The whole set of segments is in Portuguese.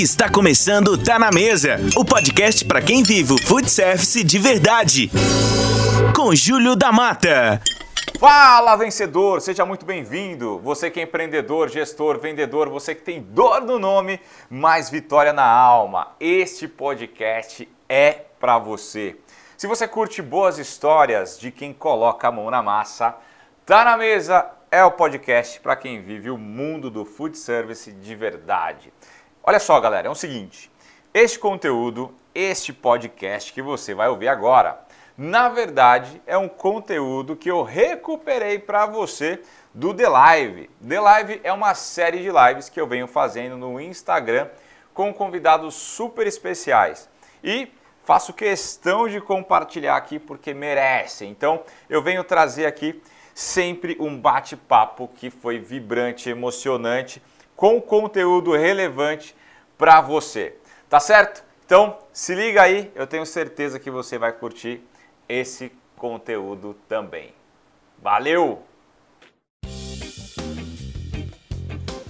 Está começando Tá na Mesa, o podcast para quem vive o food service de verdade. Com Júlio da Mata. Fala, vencedor! Seja muito bem-vindo. Você que é empreendedor, gestor, vendedor, você que tem dor no nome, mais vitória na alma. Este podcast é para você. Se você curte boas histórias de quem coloca a mão na massa, Tá na Mesa é o podcast para quem vive o mundo do food service de verdade. Olha só, galera, é o seguinte: este conteúdo, este podcast que você vai ouvir agora, na verdade é um conteúdo que eu recuperei para você do The Live. The Live é uma série de lives que eu venho fazendo no Instagram com convidados super especiais. E faço questão de compartilhar aqui porque merecem. Então, eu venho trazer aqui sempre um bate-papo que foi vibrante, emocionante, com conteúdo relevante para você. Tá certo? Então, se liga aí, eu tenho certeza que você vai curtir esse conteúdo também. Valeu!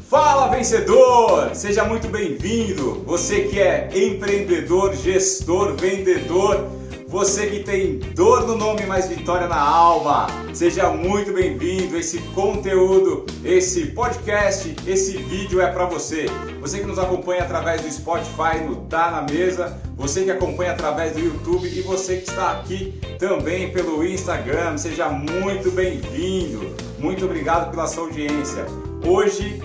Fala vencedor! Seja muito bem-vindo! Você que é empreendedor, gestor, vendedor, você que tem dor no nome, mas vitória na alma, seja muito bem-vindo. Esse conteúdo, esse podcast, esse vídeo é para você. Você que nos acompanha através do Spotify, no Tá na Mesa, você que acompanha através do YouTube e você que está aqui também pelo Instagram, seja muito bem-vindo. Muito obrigado pela sua audiência. Hoje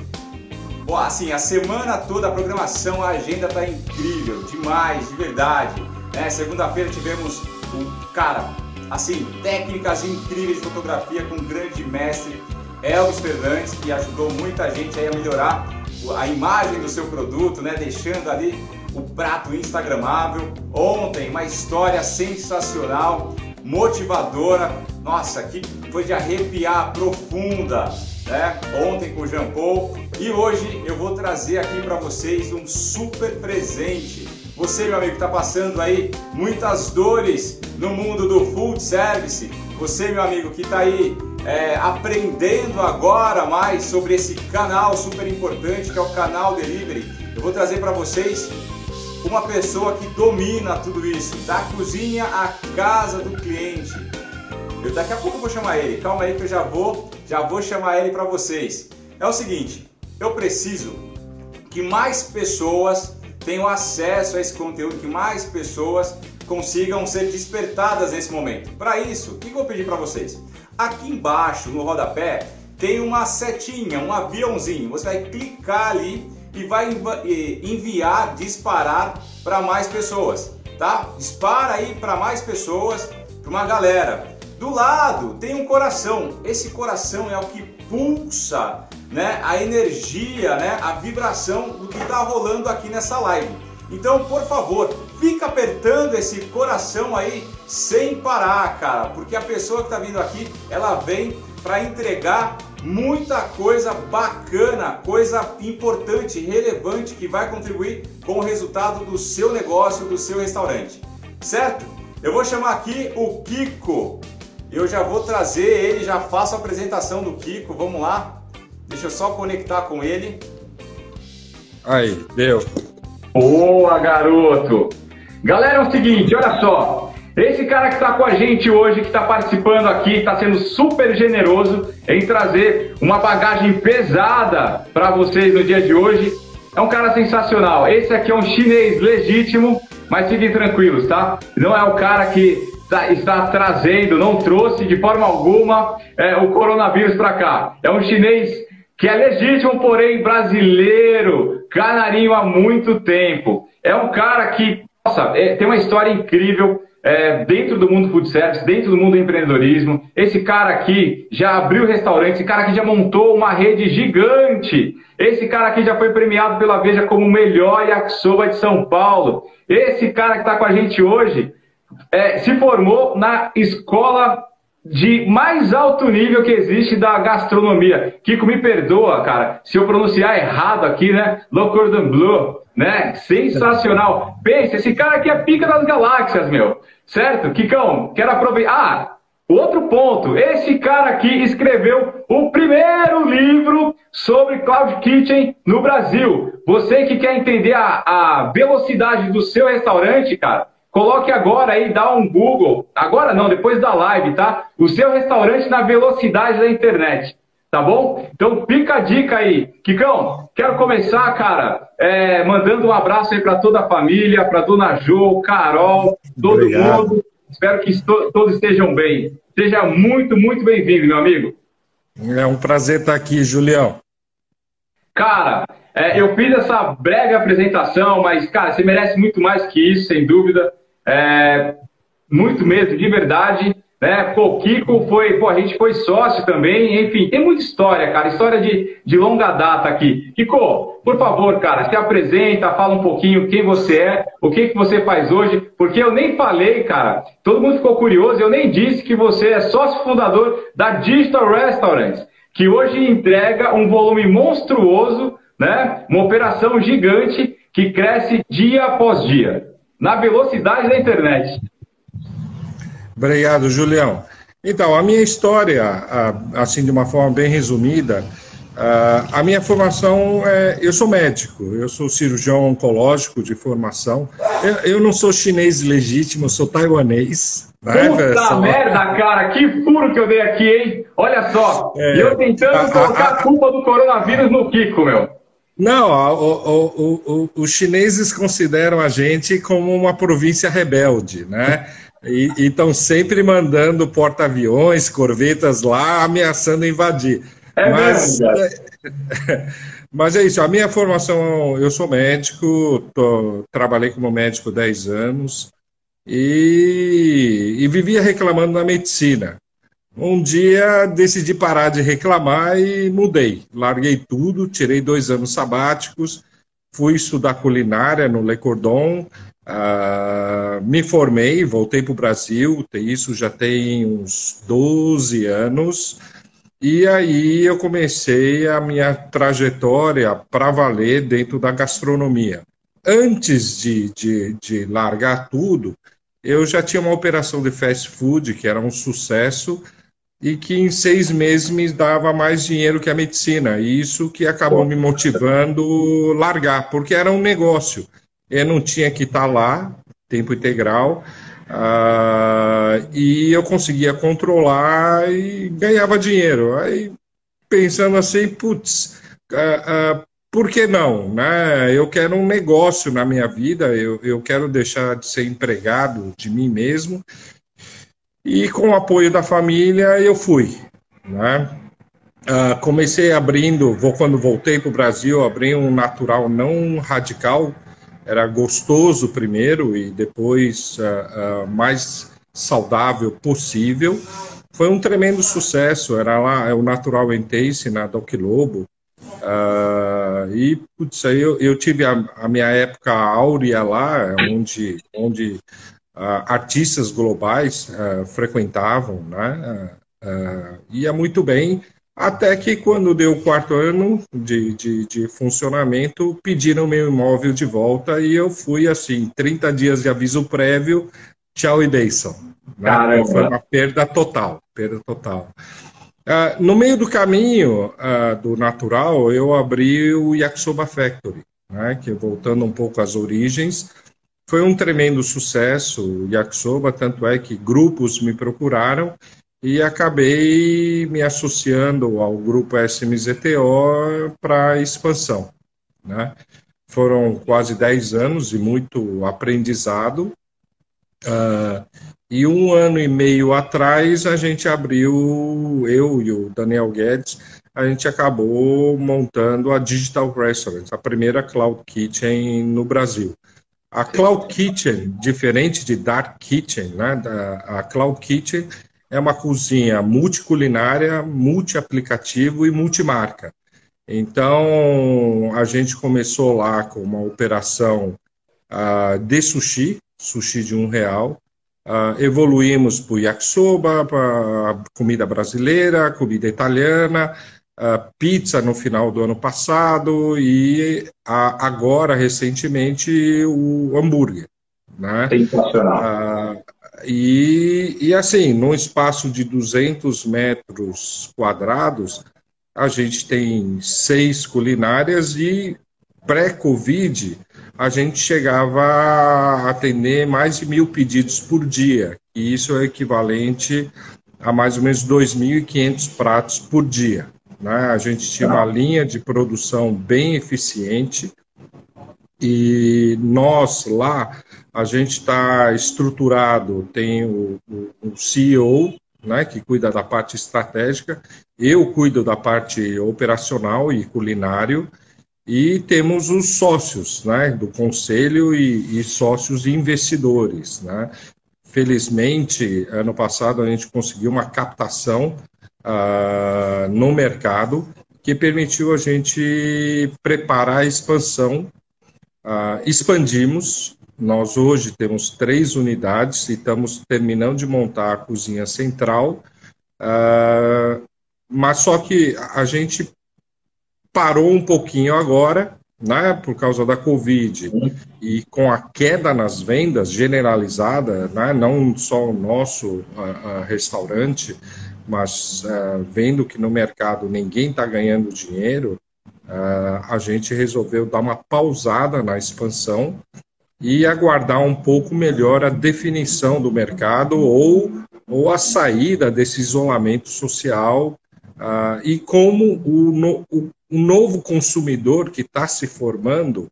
assim, a semana toda a programação, a agenda tá incrível, demais, de verdade. Né? Segunda-feira tivemos um cara, assim, técnicas incríveis de fotografia com o grande mestre Elvis Fernandes, que ajudou muita gente a melhorar a imagem do seu produto, né? Deixando ali o prato instagramável. Ontem, uma história sensacional, motivadora. Nossa, que foi de arrepiar, profunda, né? Ontem com o Jean Paul. E hoje eu vou trazer aqui para vocês um super presente você, meu amigo, está passando aí muitas dores no mundo do food service. Você, meu amigo, que está aí é, aprendendo agora mais sobre esse canal super importante que é o canal Delivery. Eu vou trazer para vocês uma pessoa que domina tudo isso, da cozinha à casa do cliente. Eu daqui a pouco vou chamar ele. Calma aí que eu já vou, já vou chamar ele para vocês. É o seguinte, eu preciso que mais pessoas tenham acesso a esse conteúdo, que mais pessoas consigam ser despertadas nesse momento. Para isso, o que eu vou pedir para vocês? Aqui embaixo, no rodapé, tem uma setinha, um aviãozinho. Você vai clicar ali e vai enviar, disparar para mais pessoas, tá? Dispara aí para mais pessoas, para uma galera. Do lado tem um coração. Esse coração é o que pulsa né, a energia, né, a vibração do que está rolando aqui nessa live. Então, por favor, fica apertando esse coração aí sem parar, cara, porque a pessoa que está vindo aqui, ela vem para entregar muita coisa bacana, coisa importante, relevante que vai contribuir com o resultado do seu negócio, do seu restaurante. Certo? Eu vou chamar aqui o Kiko. Eu já vou trazer ele, já faço a apresentação do Kiko. Vamos lá. Deixa eu só conectar com ele. Aí, deu. Boa, garoto! Galera, é o seguinte, olha só. Esse cara que está com a gente hoje, que está participando aqui, está sendo super generoso em trazer uma bagagem pesada para vocês no dia de hoje. É um cara sensacional. Esse aqui é um chinês legítimo, mas fiquem tranquilos, tá? Não é o cara que está, está trazendo, não trouxe de forma alguma é, o coronavírus para cá. É um chinês que é legítimo, porém brasileiro, canarinho há muito tempo. É um cara que, nossa, é, tem uma história incrível é, dentro do mundo food service, dentro do mundo do empreendedorismo. Esse cara aqui já abriu restaurante, esse cara aqui já montou uma rede gigante. Esse cara aqui já foi premiado pela Veja como o melhor yakisoba de São Paulo. Esse cara que está com a gente hoje é, se formou na escola de mais alto nível que existe da gastronomia. Kiko, me perdoa, cara, se eu pronunciar errado aqui, né? Le Cordon Bleu, né? Sensacional. Pensa, esse cara aqui é pica das galáxias, meu. Certo? Kikão, quero aproveitar. Ah, Outro ponto, esse cara aqui escreveu o primeiro livro sobre Cloud Kitchen no Brasil. Você que quer entender a, a velocidade do seu restaurante, cara, coloque agora aí, dá um Google. Agora não, depois da live, tá? O seu restaurante na velocidade da internet. Tá bom? Então fica a dica aí. Kikão, quero começar, cara, é, mandando um abraço aí para toda a família, para dona Jo, Carol, todo Obrigado. mundo. Espero que todos estejam bem. Seja muito, muito bem-vindo, meu amigo. É um prazer estar aqui, Julião. Cara, é, eu fiz essa breve apresentação, mas, cara, você merece muito mais que isso, sem dúvida. É, muito mesmo, de verdade. Né? Pô, Kiko foi, pô, a gente foi sócio também, enfim, tem muita história, cara, história de, de longa data aqui. Kiko, por favor, cara, se apresenta, fala um pouquinho quem você é, o que, que você faz hoje, porque eu nem falei, cara, todo mundo ficou curioso, eu nem disse que você é sócio fundador da Digital Restaurants, que hoje entrega um volume monstruoso, né? Uma operação gigante que cresce dia após dia, na velocidade da internet. Obrigado, Julião. Então, a minha história, assim, de uma forma bem resumida, a minha formação é. Eu sou médico, eu sou cirurgião oncológico de formação. Eu, não sou chinês legítimo, eu sou taiwanês. Né, Puta merda, cara, que furo que eu dei aqui, hein? Olha só, é, eu tentando a, colocar a, a, culpa do coronavírus no Kiko, meu. Não, o, o, o, os chineses consideram a gente como uma província rebelde, né? E estão sempre mandando porta-aviões, corvetas lá, ameaçando invadir. É mas, mas é isso, a minha formação, eu sou médico, tô, trabalhei como médico 10 anos e, e vivia reclamando na medicina. Um dia decidi parar de reclamar e mudei. Larguei tudo, tirei dois anos sabáticos, fui estudar culinária no Le Cordon, Uh, me formei, voltei para o Brasil, isso já tem uns 12 anos, e aí eu comecei a minha trajetória para valer dentro da gastronomia. Antes de, de, de largar tudo, eu já tinha uma operação de fast food que era um sucesso e que em seis meses me dava mais dinheiro que a medicina. E isso que acabou me motivando largar, porque era um negócio eu não tinha que estar lá, tempo integral, uh, e eu conseguia controlar e ganhava dinheiro. Aí, pensando assim, putz, uh, uh, por que não? Né? Eu quero um negócio na minha vida, eu, eu quero deixar de ser empregado de mim mesmo, e com o apoio da família eu fui. Né? Uh, comecei abrindo, vou, quando voltei para o Brasil, abri um natural não radical, era gostoso primeiro e depois uh, uh, mais saudável possível. Foi um tremendo sucesso, era lá é o Natural Taste na Doc Lobo. E putz, eu, eu tive a, a, minha época áurea lá, onde, onde artistas globais frequentavam, né? ia muito bem, até que quando deu o quarto ano de, de, de, funcionamento, pediram meu imóvel de volta e eu fui assim, 30 dias de aviso prévio, tchau e benção. Né? Foi uma perda total, perda total. Uh, no meio do caminho uh, do natural, eu abri o Yakisoba Factory, né? que voltando um pouco às origens, foi um tremendo sucesso o Yakisoba, tanto é que grupos me procuraram e acabei me associando ao grupo SMZTO para expansão. Né? Foram quase 10 anos de muito aprendizado. Uh, e um ano e meio atrás a gente abriu, eu e o Daniel Guedes, a gente acabou montando a Digital Restaurant, a primeira Cloud Kitchen no Brasil. A Cloud Kitchen, diferente de Dark Kitchen, né? a Cloud Kitchen é uma cozinha multiculinária, multi-aplicativo e multimarca. Então, a gente começou lá com uma operação uh, de sushi, sushi de um real. Uh, evoluímos para o yakisoba, para comida brasileira, comida italiana, pizza no final do ano passado e agora, recentemente, o hambúrguer. Né? Sensacional. E, e assim, num espaço de 200 metros quadrados, a gente tem seis culinárias e pré-Covid a gente chegava a atender mais de mil pedidos por dia, e isso é equivalente a mais ou menos 2.500 pratos por dia. Né? A gente tinha uma linha de produção bem eficiente e nós lá, a gente está estruturado, tem o, o, CEO, né, que cuida da parte estratégica, eu cuido da parte operacional e culinário, e temos os sócios né, do conselho e, e sócios investidores. Né? Felizmente, ano passado a gente conseguiu uma captação uh, no mercado que permitiu a gente preparar a expansão. Uh, expandimos, nós hoje temos três unidades e estamos terminando de montar a cozinha central, uh, mas só que a gente parou um pouquinho agora, né, por causa da Covid e com a queda nas vendas generalizada, né, não só o nosso restaurante, mas uh, vendo que no mercado ninguém está ganhando dinheiro, uh, a gente resolveu dar uma pausada na expansão e aguardar um pouco melhor a definição do mercado ou, ou a saída desse isolamento social uh, e como o, no, o, o novo consumidor que está se formando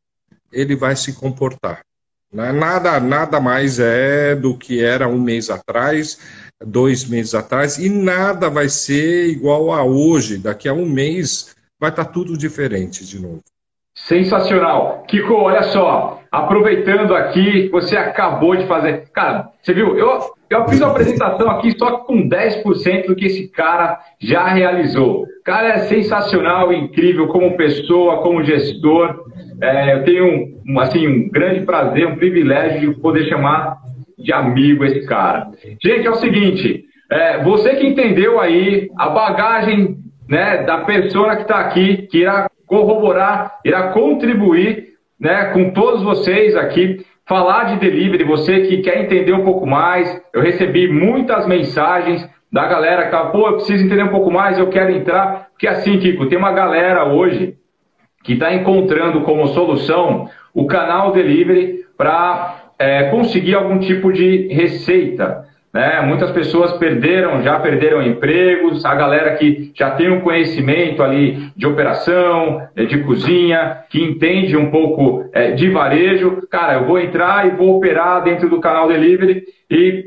ele vai se comportar. Né? Nada, nada mais é do que era um mês atrás, dois meses atrás, e nada vai ser igual a hoje. Daqui a um mês vai estar tá tudo diferente de novo. Sensacional. Kiko, olha só, aproveitando aqui, você acabou de fazer. Cara, você viu? Eu, eu fiz uma apresentação aqui só com 10% do que esse cara já realizou. Cara é sensacional, incrível como pessoa, como gestor. É, eu tenho um, assim, um grande prazer, um privilégio de poder chamar de amigo esse cara. Gente, é o seguinte, é, você que entendeu aí a bagagem né, da pessoa que está aqui, que irá corroborar, irá contribuir né, com todos vocês aqui, falar de delivery, você que quer entender um pouco mais, eu recebi muitas mensagens da galera que fala, pô, eu preciso entender um pouco mais, eu quero entrar, porque assim, Kiko, tem uma galera hoje que está encontrando como solução o canal delivery para é, conseguir algum tipo de receita. Né? Muitas pessoas perderam, já perderam empregos, a galera que já tem um conhecimento ali de operação, é, de cozinha, que entende um pouco é, de varejo, cara, eu vou entrar e vou operar dentro do canal delivery e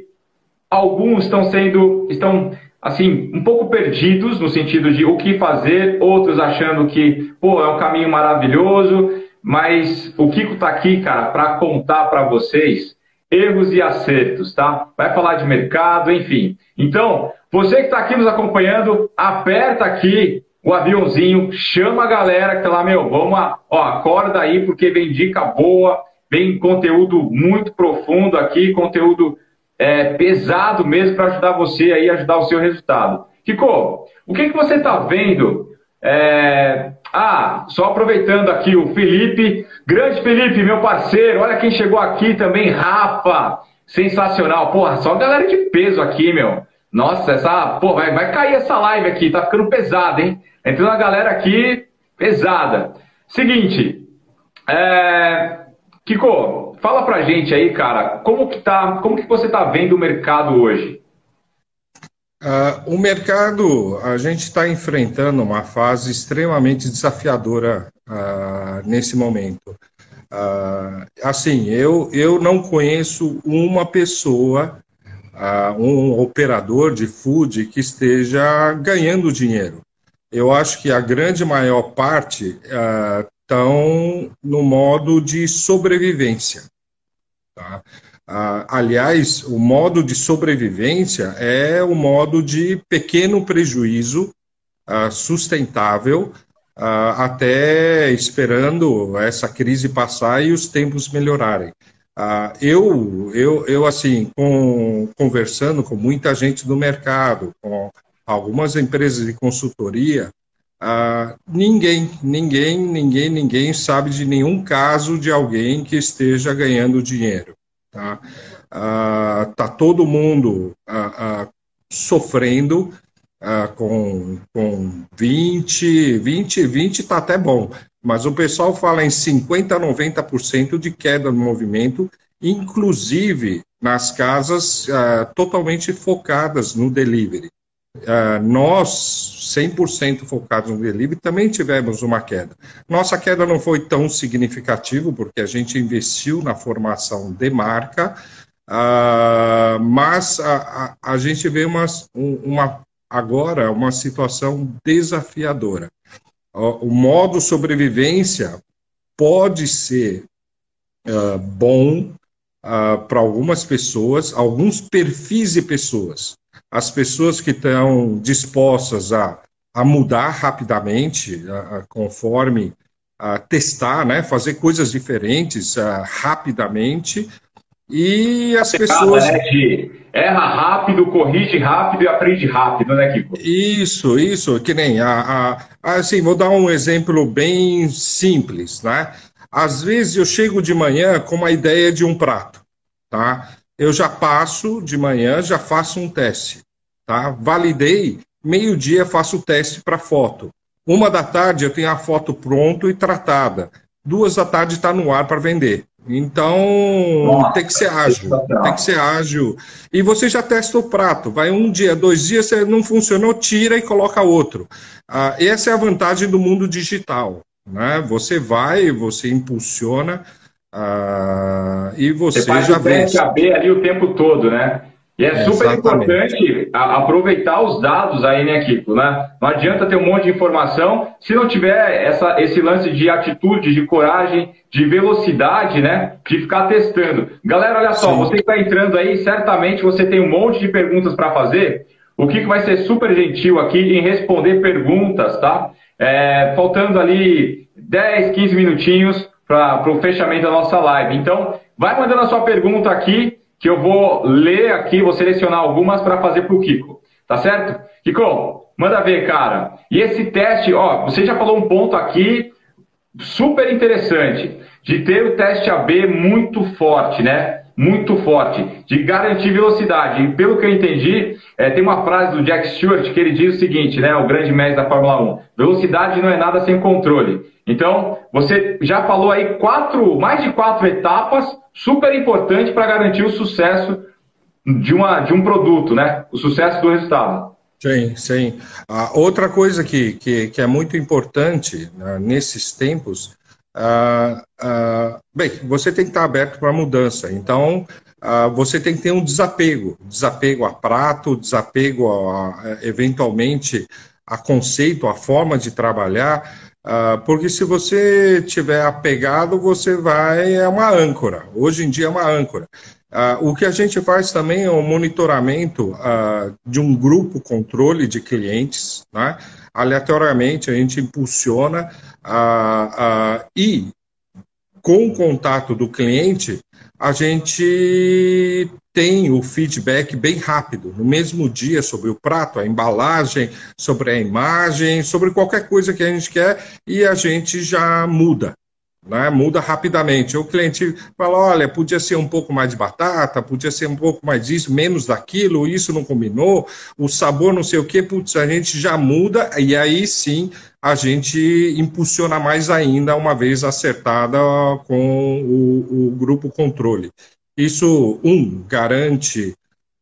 alguns estão sendo, estão assim, um pouco perdidos no sentido de o que fazer, outros achando que, pô, é um caminho maravilhoso, mas o Kiko está aqui, cara, para contar para vocês erros e acertos, tá? Vai falar de mercado, enfim. Então, você que está aqui nos acompanhando, aperta aqui o aviãozinho, chama a galera que tá lá, meu, vamos, ó, acorda aí, porque vem dica boa, vem conteúdo muito profundo aqui, conteúdo é, pesado mesmo para ajudar você aí, ajudar o seu resultado. Kiko, o que, que você está vendo? É... Ah, só aproveitando aqui o Felipe, grande Felipe, meu parceiro, olha quem chegou aqui também, Rafa, sensacional, porra, só galera de peso aqui, meu. Nossa, essa, pô, vai, vai cair essa live aqui, tá ficando pesada, hein? Entrando a galera aqui pesada. Seguinte, é... Kiko, fala pra gente aí, cara, como que tá, como que você tá vendo o mercado hoje? Uh, o mercado, a gente está enfrentando uma fase extremamente desafiadora uh, nesse momento. Uh, assim, eu, eu não conheço uma pessoa, um operador de food que esteja ganhando dinheiro. Eu acho que a grande maior parte estão no modo de sobrevivência. Tá? Ah, aliás, o modo de sobrevivência é o modo de pequeno prejuízo ah, sustentável ah, até esperando essa crise passar e os tempos melhorarem. Ah, eu, eu, eu, assim, com, conversando com muita gente do mercado, com algumas empresas de consultoria, ah, ninguém, ninguém, ninguém, ninguém sabe de nenhum caso de alguém que esteja ganhando dinheiro. Tá? está todo mundo sofrendo com, com 20, 20, 20 está até bom, mas o pessoal fala em 50% a 90% de queda no movimento, inclusive nas casas uh, totalmente focadas no delivery. Uh, nós, 100% focados no delivery, também tivemos uma queda. Nossa queda não foi tão significativa, porque a gente investiu na formação de marca, uh, mas a, a, a, gente vê uma, uma, agora uma situação desafiadora. O, o modo sobrevivência pode ser uh, bom para algumas pessoas, alguns perfis de pessoas as pessoas que estão dispostas a, a mudar rapidamente, a, a, conforme a testar, né, fazer coisas diferentes rapidamente, e as pessoas. Né, de erra rápido, corrige rápido e aprende rápido, né, Kiko? Isso, isso, que nem a, a, assim, vou dar um exemplo bem simples, né? Às vezes eu chego de manhã com uma ideia de um prato, tá? Eu já passo de manhã, já faço um teste. Tá? Validei, meio-dia faço o teste para foto. Uma da tarde eu tenho a foto pronta e tratada. Duas da tarde está no ar para vender. Então Nossa, tem que ser ágil, tem que ser ágil. E você já testa o prato. Vai um dia, dois dias, você não funcionou, tira e coloca outro. Ah, essa é a vantagem do mundo digital. Né? Você vai, você impulsiona ah, e você, você faz já vê. AB ali o tempo todo, né? E é, é super exatamente. importante aproveitar os dados aí, né, Kiko? Né? Não adianta ter um monte de informação se não tiver essa, esse lance de atitude, de coragem, de velocidade, né? De ficar testando. Galera, olha só, Sim. você que está entrando aí, certamente você tem um monte de perguntas para fazer. O Kiko vai ser super gentil aqui em responder perguntas, tá? É, faltando ali 10, 15 minutinhos para o fechamento da nossa live. Então, vai mandando a sua pergunta aqui, que eu vou ler aqui, vou selecionar algumas para fazer para o Kiko. Tá certo? Kiko, manda ver, cara. E esse teste, ó, você já falou um ponto aqui super interessante, de ter o teste AB muito forte, né? Muito forte, de garantir velocidade. E pelo que eu entendi, é, tem uma frase do Jack Stewart que ele diz o seguinte, né? O grande mestre da Fórmula 1: velocidade não é nada sem controle. Então, você já falou aí quatro, mais de quatro etapas super importantes para garantir o sucesso de, uma, de um produto, né? O sucesso do resultado. Sim, sim. Ah, outra coisa que, que, que, é muito importante né, nesses tempos, ah, ah, bem, você tem que estar aberto para a mudança. Então, você tem que ter um desapego, desapego a prato, desapego a, eventualmente a conceito, a forma de trabalhar. Porque se você tiver apegado, você vai, é uma âncora. Hoje em dia é uma âncora. Uh, o que a gente faz também é um monitoramento uh, de um grupo controle de clientes, né? Aleatoriamente a gente impulsiona e com o contato do cliente, a gente tem o feedback bem rápido, no mesmo dia, sobre o prato, a embalagem, sobre a imagem, sobre qualquer coisa que a gente quer, e a gente já muda. Né? Muda rapidamente. O cliente fala: olha, podia ser um pouco mais de batata, podia ser um pouco mais disso, menos daquilo, isso não combinou, o sabor não sei o que, putz, a gente já muda, e aí sim a gente impulsiona mais ainda, uma vez acertada com o, o grupo controle. Isso, um, garante,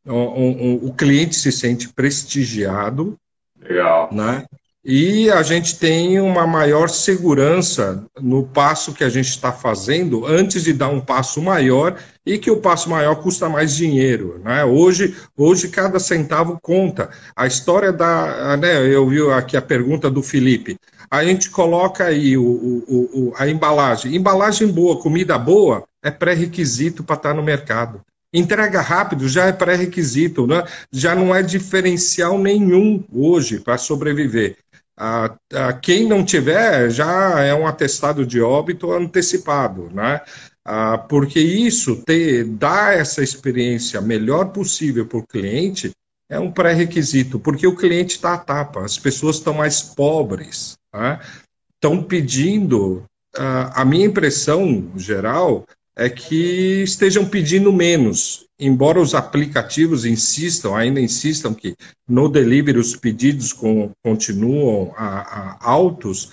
um, um, o cliente se sente prestigiado. Legal. Né? E a gente tem uma maior segurança no passo que a gente está fazendo antes de dar um passo maior e que o passo maior custa mais dinheiro. Né? Hoje, hoje cada centavo conta. A história da. Né, eu vi aqui a pergunta do Felipe. A gente coloca aí o, o, o a embalagem. Embalagem boa, comida boa, é pré-requisito para estar tá no mercado. Entrega rápido já é pré-requisito, né? já não é diferencial nenhum hoje para sobreviver. Ah, ah, quem não tiver já é um atestado de óbito antecipado, né? Ah, porque isso ter, dar essa experiência melhor possível para o cliente é um pré-requisito, porque o cliente está à tapa, as pessoas estão mais pobres, né? estão pedindo. Ah, a minha impressão geral é que estejam pedindo menos embora os aplicativos insistam, ainda insistam que no delivery os pedidos com, continuam a, a altos,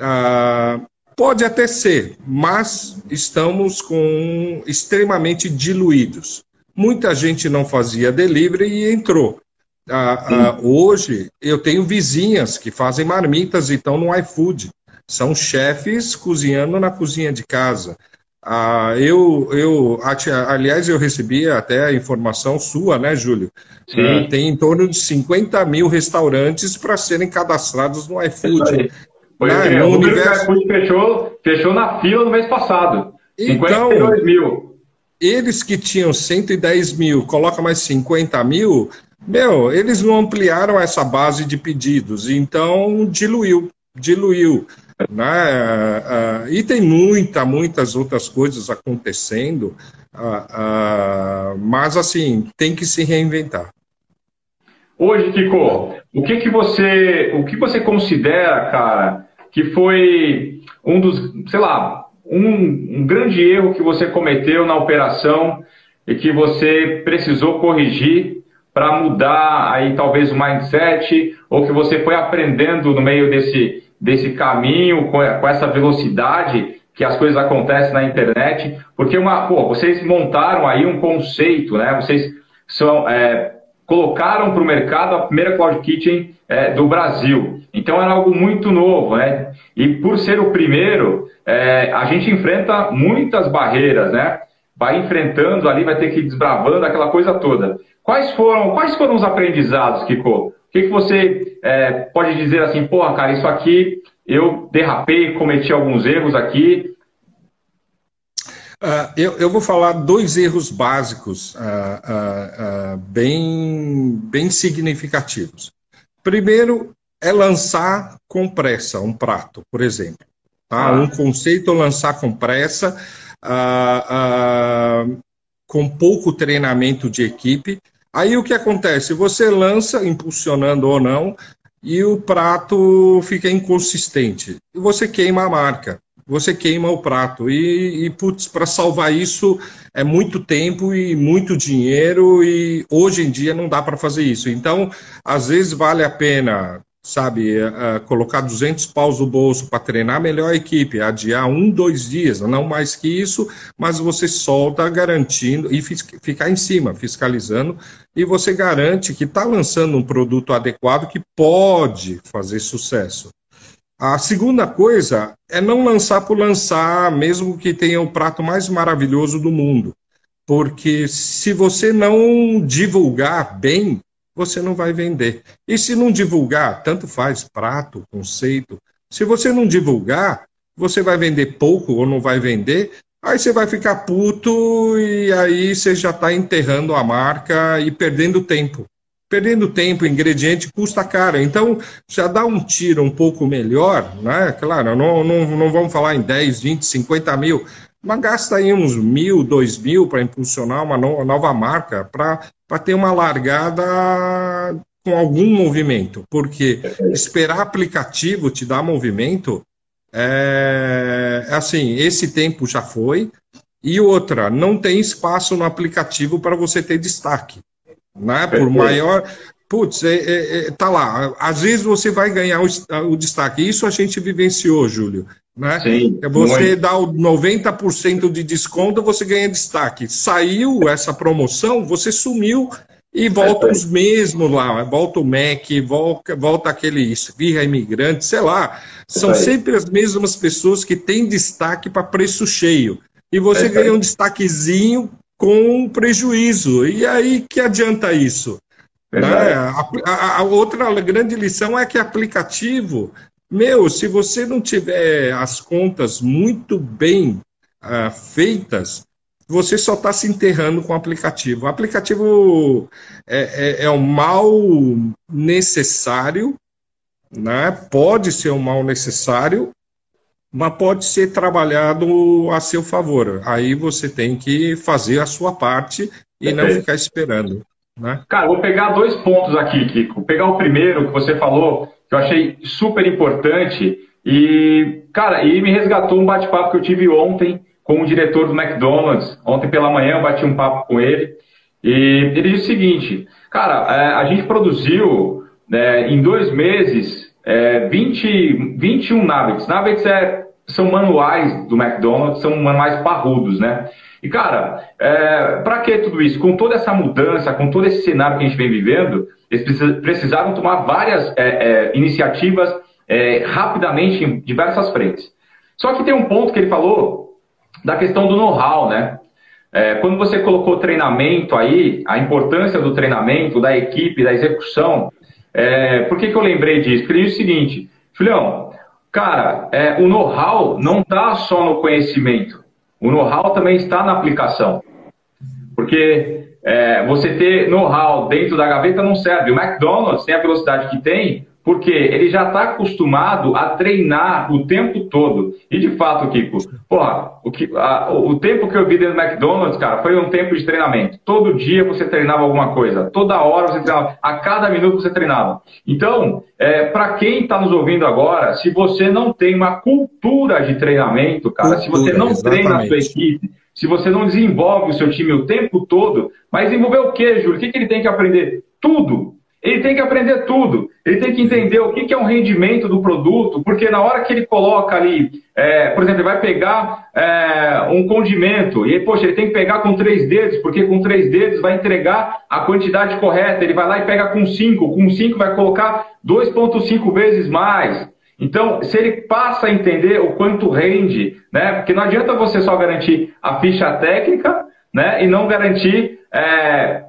ah, pode até ser, mas estamos com extremamente diluídos. Muita gente não fazia delivery e entrou. Ah, ah, hoje eu tenho vizinhas que fazem marmitas e estão no iFood. São chefes cozinhando na cozinha de casa. Ah, eu, eu, aliás, eu recebi até a informação sua, né, Júlio? Ah, tem em torno de 50 mil restaurantes para serem cadastrados no iFood. Foi né? o universo... o iFood fechou, fechou na fila no mês passado. Então, 52 mil. Eles que tinham 110 mil, coloca mais 50 mil, meu, eles não ampliaram essa base de pedidos, então diluiu, diluiu. Né? Uh, e tem muita, muitas outras coisas acontecendo, uh, mas assim, tem que se reinventar. Hoje, Kiko, o que, que você, o que você considera, cara, que foi um dos, sei lá, um, um grande erro que você cometeu na operação e que você precisou corrigir para mudar aí talvez o mindset ou que você foi aprendendo no meio desse desse caminho, com, com essa velocidade que as coisas acontecem na internet, porque uma, pô, vocês montaram aí um conceito, né? Vocês são, é, colocaram para o mercado a primeira Cloud Kitchen é, do Brasil. Então era algo muito novo, né? E por ser o primeiro, é, a gente enfrenta muitas barreiras, né? Vai enfrentando ali, vai ter que ir desbravando aquela coisa toda. Quais foram, quais foram os aprendizados, Kiko? Que, que você é, pode dizer assim, porra, cara, isso aqui eu derrapei, cometi alguns erros aqui? Uh, eu, eu, vou falar dois erros básicos uh, uh, bem, bem significativos. Primeiro é lançar com pressa um prato, por exemplo. Tá? Um conceito lançar com pressa, com pouco treinamento de equipe, Aí o que acontece? Você lança, impulsionando ou não, e o prato fica inconsistente. E você queima a marca, você queima o prato. E, e putz, para salvar isso é muito tempo e muito dinheiro, e hoje em dia não dá para fazer isso. Então, às vezes vale a pena sabe, uh, colocar 200 paus no bolso para treinar melhor a equipe, adiar um, dois dias, não mais que isso, mas você solta garantindo e ficar em cima, fiscalizando, e você garante que está lançando um produto adequado que pode fazer sucesso. A segunda coisa é não lançar por lançar, mesmo que tenha o prato mais maravilhoso do mundo. Porque se você não divulgar bem, você não vai vender. E se não divulgar, tanto faz, prato, conceito. Se você não divulgar, você vai vender pouco ou não vai vender, aí você vai ficar puto e aí você já está enterrando a marca e perdendo tempo. Perdendo tempo, ingrediente custa caro. Então, já dá um tiro um pouco melhor, né? Claro, não, não, não vamos falar em 10, 20, 50 mil, mas gasta aí uns mil, dois mil para impulsionar uma nova marca, para ter uma largada com algum movimento. Porque esperar aplicativo te dar movimento, é assim, esse tempo já foi. E outra, não tem espaço no aplicativo para você ter destaque. Né? Por maior. Putz, é, é, é, tá lá. Às vezes você vai ganhar o, o destaque. Isso a gente vivenciou, Júlio. Né? Sim, você muito. dá o 90% de desconto, você ganha destaque. Saiu essa promoção, você sumiu e volta é, os mesmos lá. Volta o MEC, volta, volta aquele esfirra imigrante, sei lá. São é, sempre as mesmas pessoas que têm destaque para preço cheio. E você é, ganha um destaquezinho com prejuízo. E aí que adianta isso? Né? A, a, a, outra grande lição é que aplicativo meu, se você não tiver as contas muito bem uh, feitas, você só está se enterrando com o aplicativo. O aplicativo é, é, é um mal necessário, né? pode ser um mal necessário, mas pode ser trabalhado a seu favor. Aí você tem que fazer a sua parte e não ficar esperando. Né? Cara, vou pegar dois pontos aqui, Kiko. Vou pegar o primeiro que você falou que eu achei super importante e, cara, e me resgatou um bate-papo que eu tive ontem com o diretor do McDonald's. Ontem pela manhã eu bati um papo com ele E ele disse o seguinte, cara, é, a gente produziu né, em dois meses é, 20, 21 nuggets. Nuggets é, são manuais do McDonald's, são manuais parrudos, né? E, cara, é, para que tudo isso? Com toda essa mudança, com todo esse cenário que a gente vem vivendo, eles precisaram tomar várias é, é, iniciativas é, rapidamente em diversas frentes. Só que tem um ponto que ele falou da questão do know-how, né? É, quando você colocou treinamento aí, a importância do treinamento, da equipe, da execução, é, por que, que eu lembrei disso? Porque ele diz o seguinte, filhão, cara, o know-how não está só no conhecimento, o know-how também está na aplicação. Porque é, você ter know-how dentro da gaveta não serve. O McDonald's tem a velocidade que tem porque ele já está acostumado a treinar o tempo todo. E de fato, Kiko, porra, o, que, a, o tempo que eu vi dentro do McDonald's, cara, foi um tempo de treinamento. Todo dia você treinava alguma coisa, toda hora você treinava, a cada minuto você treinava. Então, é, para quem está nos ouvindo agora, se você não tem uma cultura de treinamento, cara, cultura, se você não exatamente. treina a sua equipe, se você não desenvolve o seu time o tempo todo, mas desenvolver o quê, Júlio? O que, que ele tem que aprender? Tudo. Ele tem que aprender tudo. Ele tem que entender o que é um rendimento do produto, porque na hora que ele coloca ali, é, por exemplo, ele vai pegar é, um condimento, e poxa, ele tem que pegar com três dedos, porque com três dedos vai entregar a quantidade correta. Ele vai lá e pega com cinco, com cinco vai colocar 2,5 vezes mais. Então, se ele passa a entender o quanto rende, né? Porque não adianta você só garantir a ficha técnica, né? E não garantir é,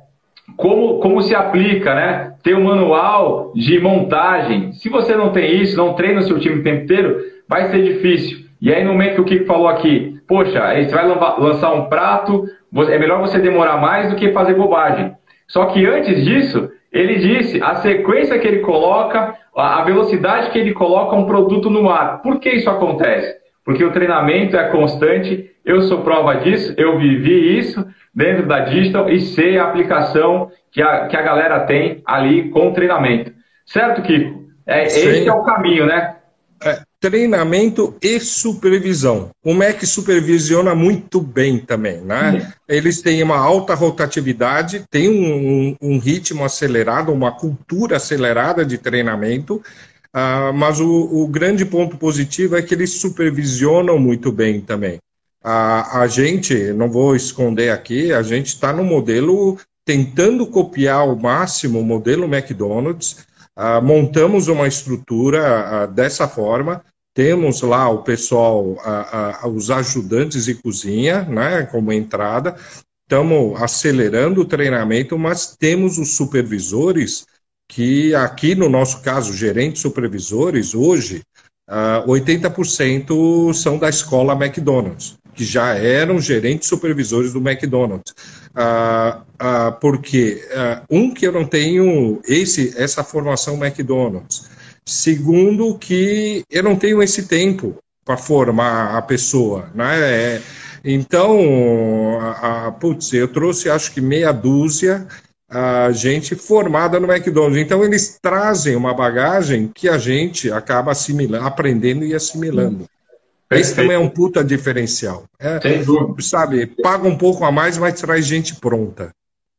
como, como se aplica, né? Ter um manual de montagem. Se você não tem isso, não treina o seu time o tempo inteiro, vai ser difícil. E aí, no momento que o Kiko falou aqui, poxa, você vai lançar um prato, é melhor você demorar mais do que fazer bobagem. Só que antes disso, ele disse a sequência que ele coloca, a velocidade que ele coloca um produto no ar. Por que isso acontece? Porque o treinamento é constante, eu sou prova disso, eu vivi isso, dentro da Digital e sei a aplicação que a, que a galera tem ali com o treinamento. Certo, Kiko? É, esse é o caminho, né? É, treinamento e supervisão. O MEC supervisiona muito bem também, né? Eles têm uma alta rotatividade, tem um, um, um, ritmo acelerado, uma cultura acelerada de treinamento, uh, mas o, o grande ponto positivo é que eles supervisionam muito bem também. A, a gente, não vou esconder aqui, a gente está no modelo tentando copiar ao máximo o modelo McDonald's. Uh, montamos uma estrutura uh, dessa forma. Temos lá o pessoal, uh, os ajudantes de cozinha, né, como entrada. Estamos acelerando o treinamento, mas temos os supervisores que aqui no nosso caso, gerentes supervisores, hoje, uh, 80% são da escola McDonald's que já eram gerentes supervisores do McDonald's. Ah, ah, porque, ah, um, que eu não tenho esse, essa formação McDonald's. Segundo, que eu não tenho esse tempo para formar a pessoa. Né? É, então, a, a, putz, eu trouxe acho que meia dúzia a gente formada no McDonald's. Então, eles trazem uma bagagem que a gente acaba assimilando, aprendendo e assimilando. Esse também é um puta diferencial. É, Sem dúvida. Sabe, paga um pouco a mais, mas traz gente pronta.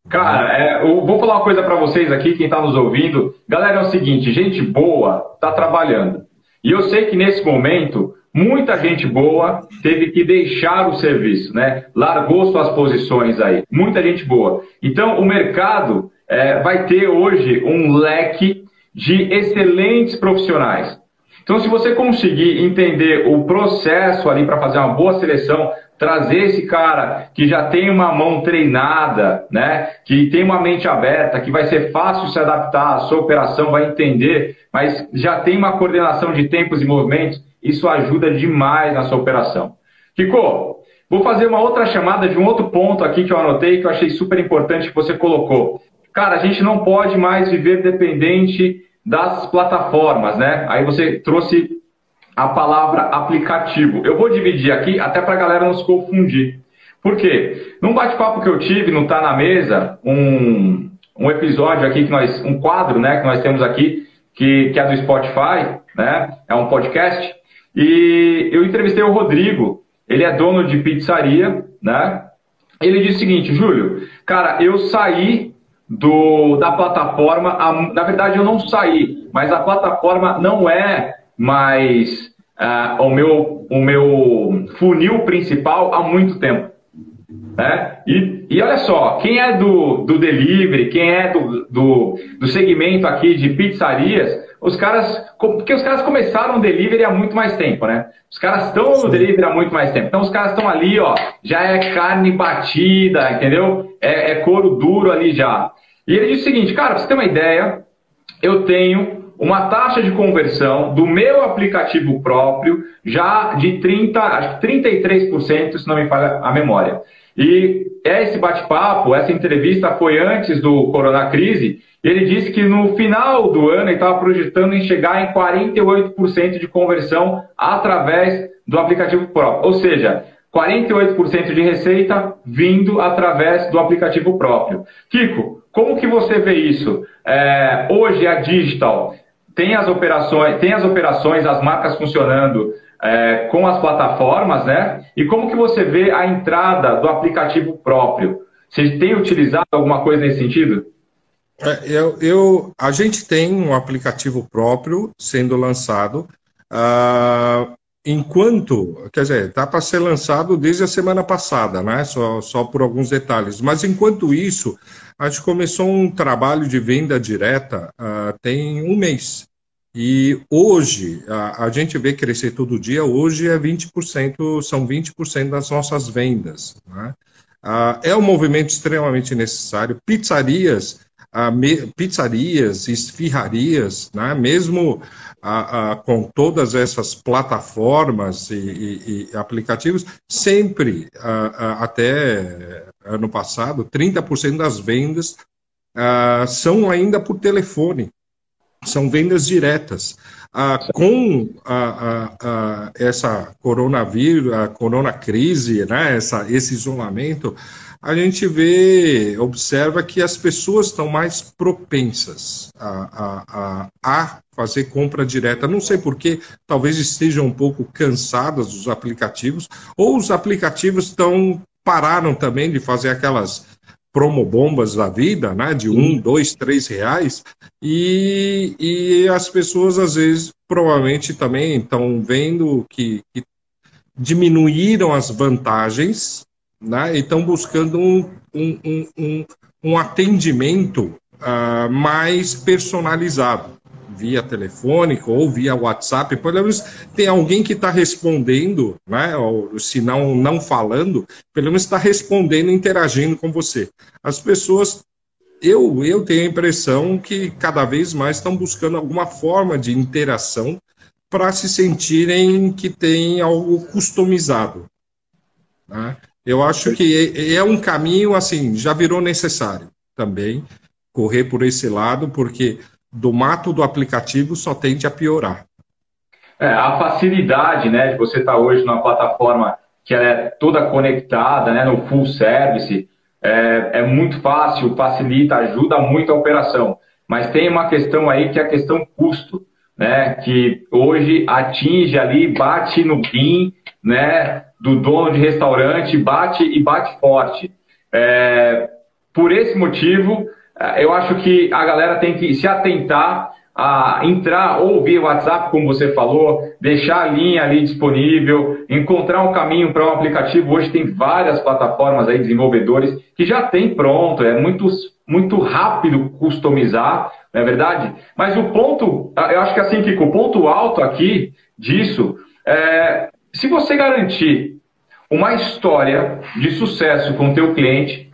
Cara, é, eu vou falar uma coisa para vocês aqui, quem está nos ouvindo. Galera, é o seguinte, gente boa está trabalhando. E eu sei que nesse momento, muita gente boa teve que deixar o serviço, né? Largou suas posições aí. Muita gente boa. Então, o mercado é, vai ter hoje um leque de excelentes profissionais. Então, se você conseguir entender o processo ali para fazer uma boa seleção, trazer esse cara que já tem uma mão treinada, né, que tem uma mente aberta, que vai ser fácil se adaptar à sua operação, vai entender, mas já tem uma coordenação de tempos e movimentos, isso ajuda demais na sua operação. Kiko, vou fazer uma outra chamada de um outro ponto aqui que eu anotei que eu achei super importante que você colocou. Cara, a gente não pode mais viver dependente das plataformas, né? Aí você trouxe a palavra aplicativo. Eu vou dividir aqui até para a galera não se confundir. Por quê? Num bate-papo que eu tive no Tá na Mesa, um, um episódio aqui que nós, um quadro, né, que nós temos aqui, que, que é do Spotify, né? É um podcast. E eu entrevistei o Rodrigo. Ele é dono de pizzaria, né? Ele disse o seguinte, Júlio, cara, eu saí do, da plataforma, a, na verdade eu não saí, mas a plataforma não é mais uh, o, meu, o meu funil principal há muito tempo. Né? E, e olha só, quem é do, do delivery, quem é do, do, do segmento aqui de pizzarias, os caras, porque os caras começaram o delivery há muito mais tempo, né? Os caras estão no delivery há muito mais tempo. Então os caras estão ali, ó, já é carne batida, entendeu? É, é couro duro ali já. E ele disse o seguinte, cara, pra você ter uma ideia, eu tenho uma taxa de conversão do meu aplicativo próprio já de 30, acho que 33%, se não me falha a memória. E esse bate-papo, essa entrevista foi antes do Corona Crise. Ele disse que no final do ano ele estava projetando em chegar em 48% de conversão através do aplicativo próprio. Ou seja, 48% de receita vindo através do aplicativo próprio. Kiko, como que você vê isso? É, hoje a Digital tem as operações, tem as operações, as marcas funcionando é, com as plataformas, né? E como que você vê a entrada do aplicativo próprio? Você tem utilizado alguma coisa nesse sentido? É, eu, eu, a gente tem um aplicativo próprio sendo lançado. Uh, enquanto, quer dizer, está para ser lançado desde a semana passada, né? Só, só por alguns detalhes. Mas enquanto isso, a gente começou um trabalho de venda direta uh, tem um mês. E hoje, a, a, gente vê crescer todo dia, hoje é 20%, são 20% das nossas vendas. Né? Ah, é um movimento extremamente necessário. Pizzarias, ah, me, pizzarias, esfirrarias, né? mesmo ah, com todas essas plataformas e, e, e aplicativos, sempre, até ano passado, 30% das vendas são ainda por telefone são vendas diretas. Ah, com a, a, essa coronavírus, a corona crise, né, essa, esse isolamento, a gente vê, observa que as pessoas estão mais propensas a, a, a fazer compra direta. Não sei porquê, talvez estejam um pouco cansadas dos aplicativos, ou os aplicativos estão pararam também de fazer aquelas promobombas da vida, né, de um, dois, três reais, e, e as pessoas às vezes provavelmente também estão vendo que, que diminuíram as vantagens, né, e estão buscando um, um, um, um atendimento uh, mais personalizado via telefônico ou via WhatsApp, pelo menos tem alguém que está respondendo, né? Ou, se não, não falando, pelo menos está respondendo, interagindo com você. As pessoas, eu, eu tenho a impressão que cada vez mais estão buscando alguma forma de interação para se sentirem que tem algo customizado. Né? Eu acho que é, é um caminho, assim, já virou necessário também correr por esse lado, porque do mato do aplicativo só tende a piorar. É, a facilidade né, de você estar tá hoje numa plataforma que é toda conectada, né, no full service, é, é muito fácil, facilita, ajuda muito a operação. Mas tem uma questão aí que é a questão custo, né, que hoje atinge ali, bate no PIN né, do dono de restaurante, bate e bate forte. É, por esse motivo, eu acho que a galera tem que se atentar a entrar ou via WhatsApp, como você falou, deixar a linha ali disponível, encontrar um caminho para um aplicativo. Hoje tem várias plataformas aí, desenvolvedores, que já tem pronto, é muito, muito rápido customizar, não é verdade? Mas o ponto, eu acho que assim, Kiko, o ponto alto aqui disso é se você garantir uma história de sucesso com o teu cliente,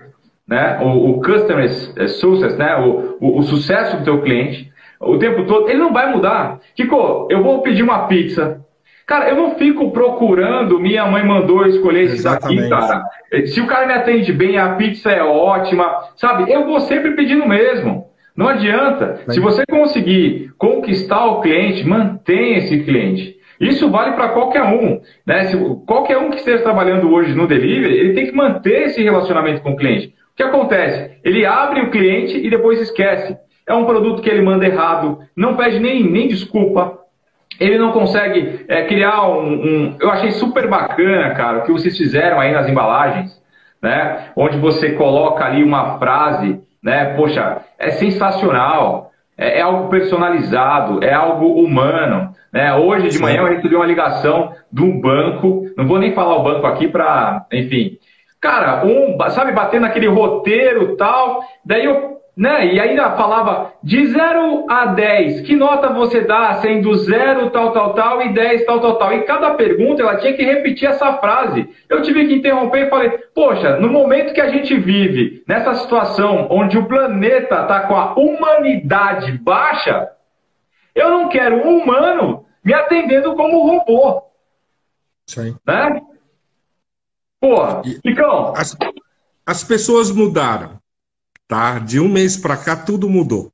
né? O, o customer success, né? O, o, o, sucesso do teu cliente, o tempo todo, ele não vai mudar. Kiko, eu vou pedir uma pizza. Cara, eu não fico procurando, minha mãe mandou escolher esse Exatamente. daqui, cara. Se o cara me atende bem, a pizza é ótima, sabe? Eu vou sempre pedindo mesmo. Não adianta. Bem. Se você conseguir conquistar o cliente, mantenha esse cliente. Isso vale para qualquer um. Né? Se, qualquer um que esteja trabalhando hoje no delivery, ele tem que manter esse relacionamento com o cliente. O que acontece? Ele abre o cliente e depois esquece. É um produto que ele manda errado, não pede nem, nem desculpa. Ele não consegue é, criar um, um, Eu achei super bacana, cara, o que vocês fizeram aí nas embalagens. né? Onde você coloca ali uma frase, né? Poxa, é sensacional, é, é algo personalizado, é algo humano, né? Hoje de manhã eu recebi uma ligação de um banco, não vou nem falar o banco aqui para, enfim, cara, um, sabe, batendo aquele roteiro tal, daí eu né? E ainda falava de 0 a 10, que nota você dá sendo 0 tal, tal, tal e 10 tal, tal, tal. E cada pergunta ela tinha que repetir essa frase. Eu tive que interromper e falei, poxa, no momento que a gente vive nessa situação onde o planeta está com a humanidade baixa, eu não quero um humano me atendendo como robô. Sim. Né? Pô, Ficão. As, as pessoas mudaram tá? De um mês para cá tudo mudou.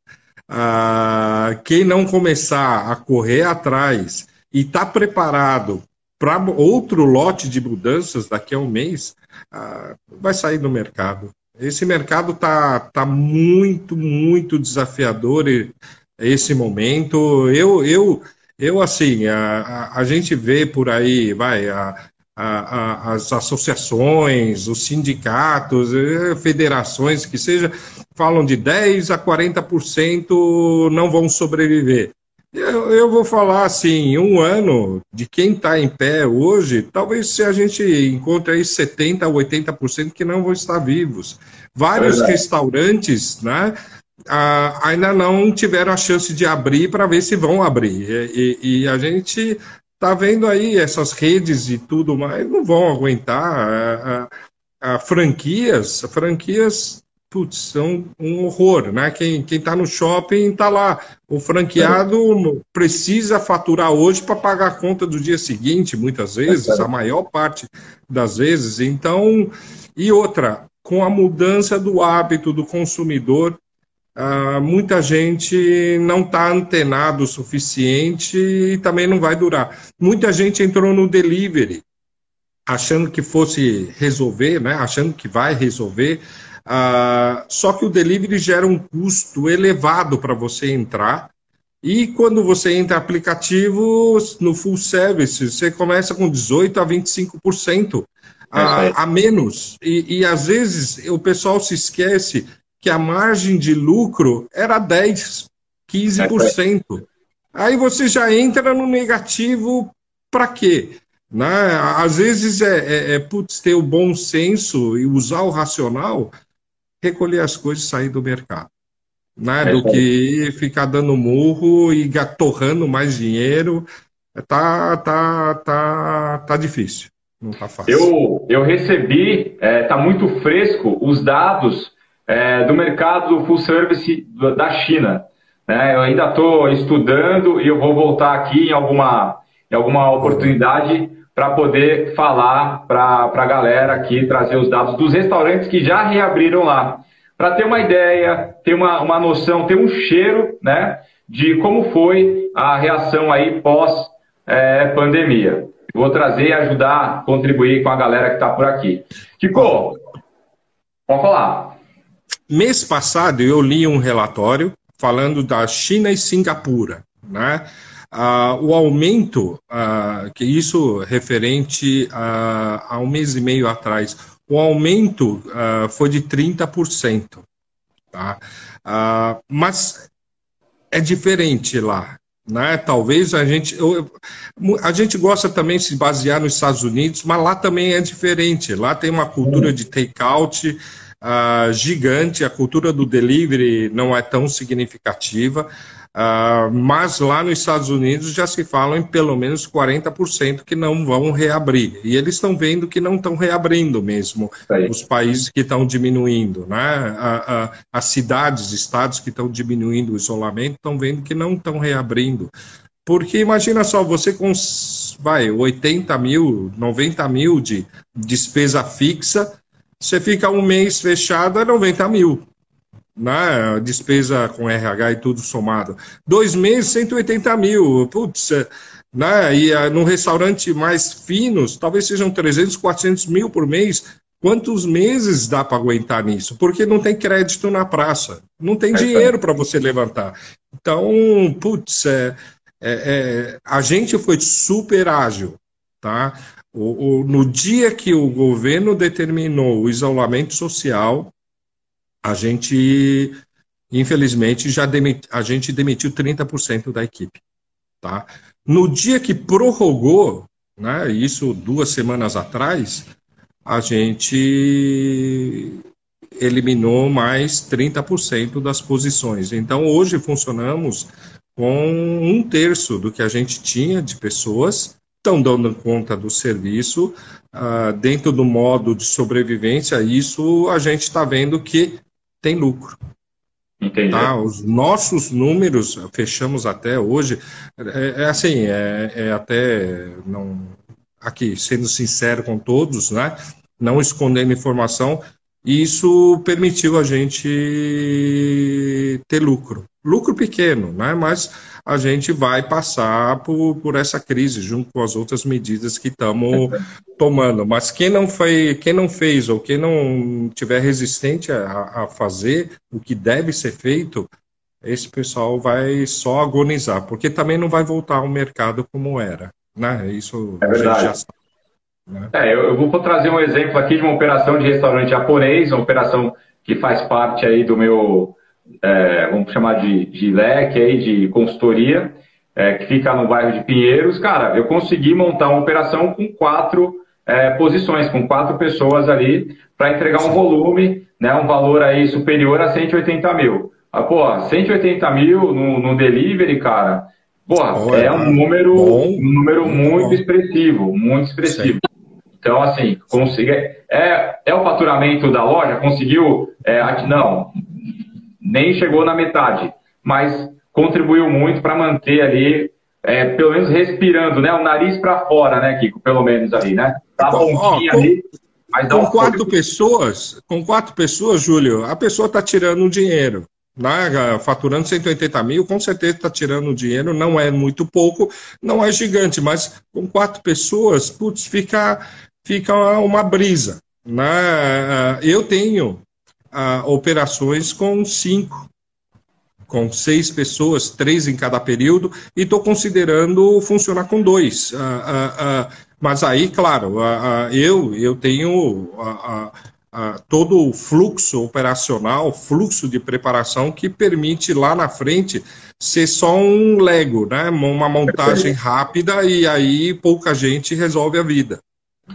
Ah, quem não começar a correr atrás e está preparado para outro lote de mudanças daqui a um mês, ah, vai sair do mercado. Esse mercado tá, tá muito, muito desafiador esse momento. Eu, eu, eu assim, a, a, a gente vê por aí, vai, a, a, a, as associações, os sindicatos, eh, federações, que seja, falam de 10 a 40% não vão sobreviver. Eu, eu, vou falar assim, um ano de quem está em pé hoje, talvez se a gente encontre aí 70% a 80% que não vão estar vivos. Vários restaurantes, né? ainda não tiveram a chance de abrir para ver se vão abrir. E, e, e a gente tá vendo aí essas redes e tudo mais, não vão aguentar. A, a, a franquias, franquias, putz, são um horror, né? Quem, quem tá no shopping tá lá. O franqueado precisa faturar hoje para pagar a conta do dia seguinte, muitas vezes, é. a maior parte das vezes. Então, e outra, com a mudança do hábito do consumidor, Uh, muita gente não está antenado o suficiente e também não vai durar. Muita gente entrou no delivery achando que fosse resolver, né? achando que vai resolver, uh, só que o delivery gera um custo elevado para você entrar. E quando você entra aplicativo no full service, você começa com 18% a 25% a, a menos. E, e às vezes o pessoal se esquece que a margem de lucro era 10, 15%. Aí você já entra no negativo para quê? Né? Às vezes é, é, é putz, ter o bom senso e usar o racional, recolher as coisas e sair do mercado. Né? É, do que ficar dando murro e torrando mais dinheiro. Tá, tá, tá, tá difícil. Não tá fácil. Eu, eu recebi, é, tá muito fresco, os dados é, do mercado full service da China. Né? Eu ainda estou estudando e eu vou voltar aqui em alguma, em alguma oportunidade para poder falar para a galera aqui, trazer os dados dos restaurantes que já reabriram lá. Para ter uma ideia, ter uma, uma noção, ter um cheiro né, de como foi a reação aí pós-pandemia. É, vou trazer e ajudar, contribuir com a galera que está por aqui. Kiko, pode falar. Mês passado eu li um relatório falando da China e Singapura, né? Ah, o aumento, ah, que isso referente a, a, um mês e meio atrás, o aumento ah, foi de 30%. Tá? Ah, mas é diferente lá. Né? Talvez a gente. Eu, a gente gosta também de se basear nos Estados Unidos, mas lá também é diferente. Lá tem uma cultura de take-out uh, gigante, a cultura do delivery não é tão significativa, uh, mas lá nos Estados Unidos já se fala em pelo menos 40% que não vão reabrir. E eles estão vendo que não estão reabrindo mesmo, os países que estão diminuindo. Né? as cidades, estados que estão diminuindo o isolamento, estão vendo que não estão reabrindo. Porque imagina só, você com vai, 80 mil, 90 mil de despesa fixa, você fica um mês fechado, é 90 mil. Né? Despesa com RH e tudo somado. Dois meses, 180 mil. Putz, é, né? E uh, num restaurante mais finos, talvez sejam 300, 400 mil por mês. Quantos meses dá para aguentar nisso? Porque não tem crédito na praça, não tem é dinheiro para você levantar. Então, putz, é, é, é, a gente foi super ágil, tá? O, o, no dia que o governo determinou o isolamento social, a gente, infelizmente, já demit, a gente demitiu 30% da equipe. Tá? No dia que prorrogou, né, isso duas semanas atrás, a gente eliminou mais 30% das posições. Então, hoje funcionamos com um terço do que a gente tinha de pessoas, estão dando conta do serviço, uh, dentro do modo de sobrevivência, isso a gente está vendo que tem lucro. Entendi. Tá? Os nossos números, fechamos até hoje, é, é assim, é, é, até, não, aqui, sendo sincero com todos, né, não escondendo informação, isso permitiu a gente ter lucro. Lucro pequeno, né? mas a gente vai passar por, por essa crise junto com as outras medidas que estamos tomando. Mas quem não, foi, quem não fez ou quem não tiver resistente a, a fazer o que deve ser feito, esse pessoal vai só agonizar, porque também não vai voltar ao mercado como era. Né? Isso é verdade. a gente já sabe. Né? É, eu, eu vou trazer um exemplo aqui de uma operação de restaurante japonês, uma operação que faz parte aí do meu, é, vamos chamar de, de leque aí, de consultoria, é, que fica no bairro de Pinheiros. Cara, eu consegui montar uma operação com quatro é, posições, com quatro pessoas ali, para entregar um volume, né, um valor aí superior a 180 mil. Ah, pô, 180 mil no, no delivery, cara, Porra, é um número, um número muito expressivo, muito expressivo. Então, assim, consiga, é, é o faturamento da loja? Conseguiu? É, não, nem chegou na metade, mas contribuiu muito para manter ali, é, pelo menos respirando, né? O nariz para fora, né, Kiko? Pelo menos ali, né? Tá bonitinho ali. Mas com quatro pessoas, com quatro pessoas, Júlio, a pessoa está tirando um dinheiro. Né, faturando 180 mil, com certeza está tirando dinheiro, não é muito pouco, não é gigante, mas com quatro pessoas, putz, fica, fica uma brisa. Né? Eu tenho ah, operações com cinco, com seis pessoas, três em cada período, e estou considerando funcionar com dois. Ah, ah, ah mas aí, claro, ah, eu, eu tenho todo o fluxo operacional, fluxo de preparação que permite lá na frente ser só um Lego, né? uma montagem rápida e aí pouca gente resolve a vida.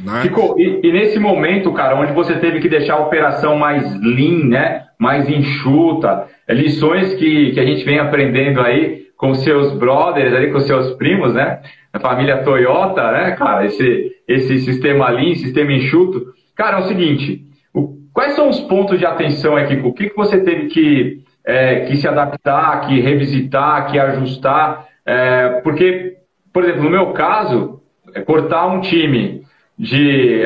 Né? E, e, nesse momento, cara, onde você teve que deixar a operação mais lean, né? mais enxuta, lições que, que a gente vem aprendendo aí com seus brothers, ali, com seus primos, né? A família Toyota, né, cara? Esse, esse sistema lean, sistema enxuto. Cara, é o seguinte, o, quais são os pontos de atenção aqui? O que, que você teve que, é, que se adaptar, que revisitar, que ajustar? É, porque, por exemplo, no meu caso, é cortar um time de.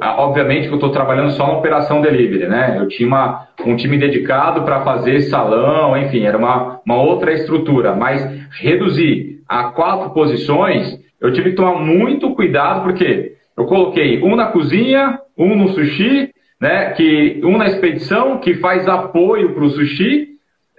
Obviamente que eu estou trabalhando só na operação delivery, né? Eu tinha uma, um time dedicado para fazer salão, enfim, era uma, uma outra estrutura. Mas reduzir a quatro posições, eu tive que tomar muito cuidado, porque eu coloquei um na cozinha, um no sushi, né? Que, um na expedição, que faz apoio para o sushi,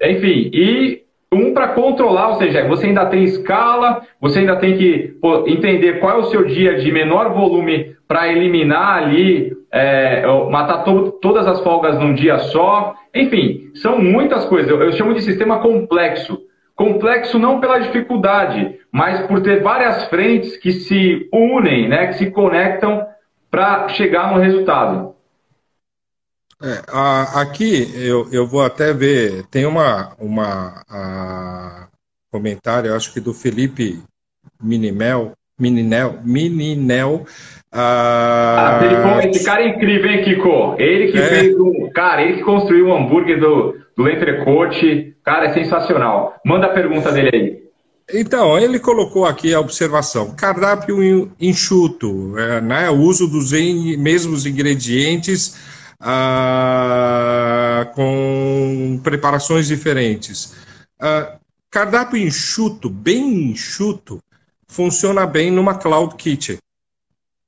enfim, e um para controlar, ou seja, você ainda tem escala, você ainda tem que pô, entender qual é o seu dia de menor volume para eliminar ali, é, matar to todas as folgas num dia só. Enfim, são muitas coisas. Eu, eu chamo de sistema complexo. Complexo não pela dificuldade, mas por ter várias frentes que se unem, né, que se conectam para chegar no resultado. É, a, aqui eu, eu vou até ver, tem uma, uma a, comentário, acho que do Felipe Minimel, Mininel, Mininel. Ah, ah esse cara é incrível, hein, Kiko? Ele que é. fez um. Cara, ele que construiu um hambúrguer do, do Entrecote. Cara, é sensacional. Manda a pergunta dele aí. Então, ele colocou aqui a observação: cardápio enxuto, é, né, o uso dos mesmos ingredientes ah, com preparações diferentes. Ah, cardápio enxuto, bem enxuto, funciona bem numa Cloud Kitchen.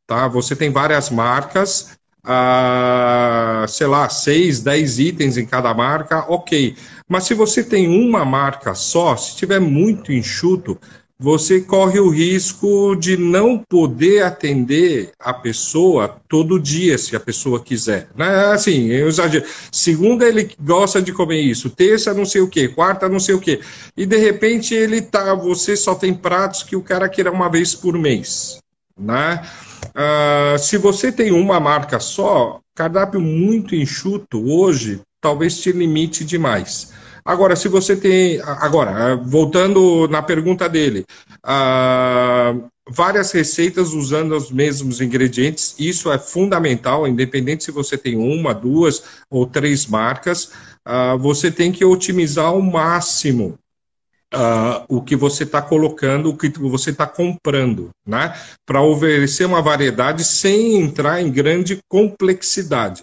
Tá? Você tem várias marcas, ah, sei lá, seis, dez itens em cada marca, ok. Mas se você tem uma marca só, se tiver muito enxuto, você corre o risco de não poder atender a pessoa todo dia, se a pessoa quiser. Né? Assim, eu exagero. Segunda, ele gosta de comer isso. Terça, não sei o quê. Quarta, não sei o quê. E, de repente, ele tá... Você só tem pratos que o cara queira uma vez por mês. Né? Uh, se você tem uma marca só, cardápio muito enxuto hoje talvez te limite demais. Agora, se você tem. Agora, voltando na pergunta dele, uh, várias receitas usando os mesmos ingredientes, isso é fundamental, independente se você tem uma, duas ou três marcas, uh, você tem que otimizar ao máximo Uh, o que você está colocando, o que você está comprando, né? Para oferecer uma variedade sem entrar em grande complexidade.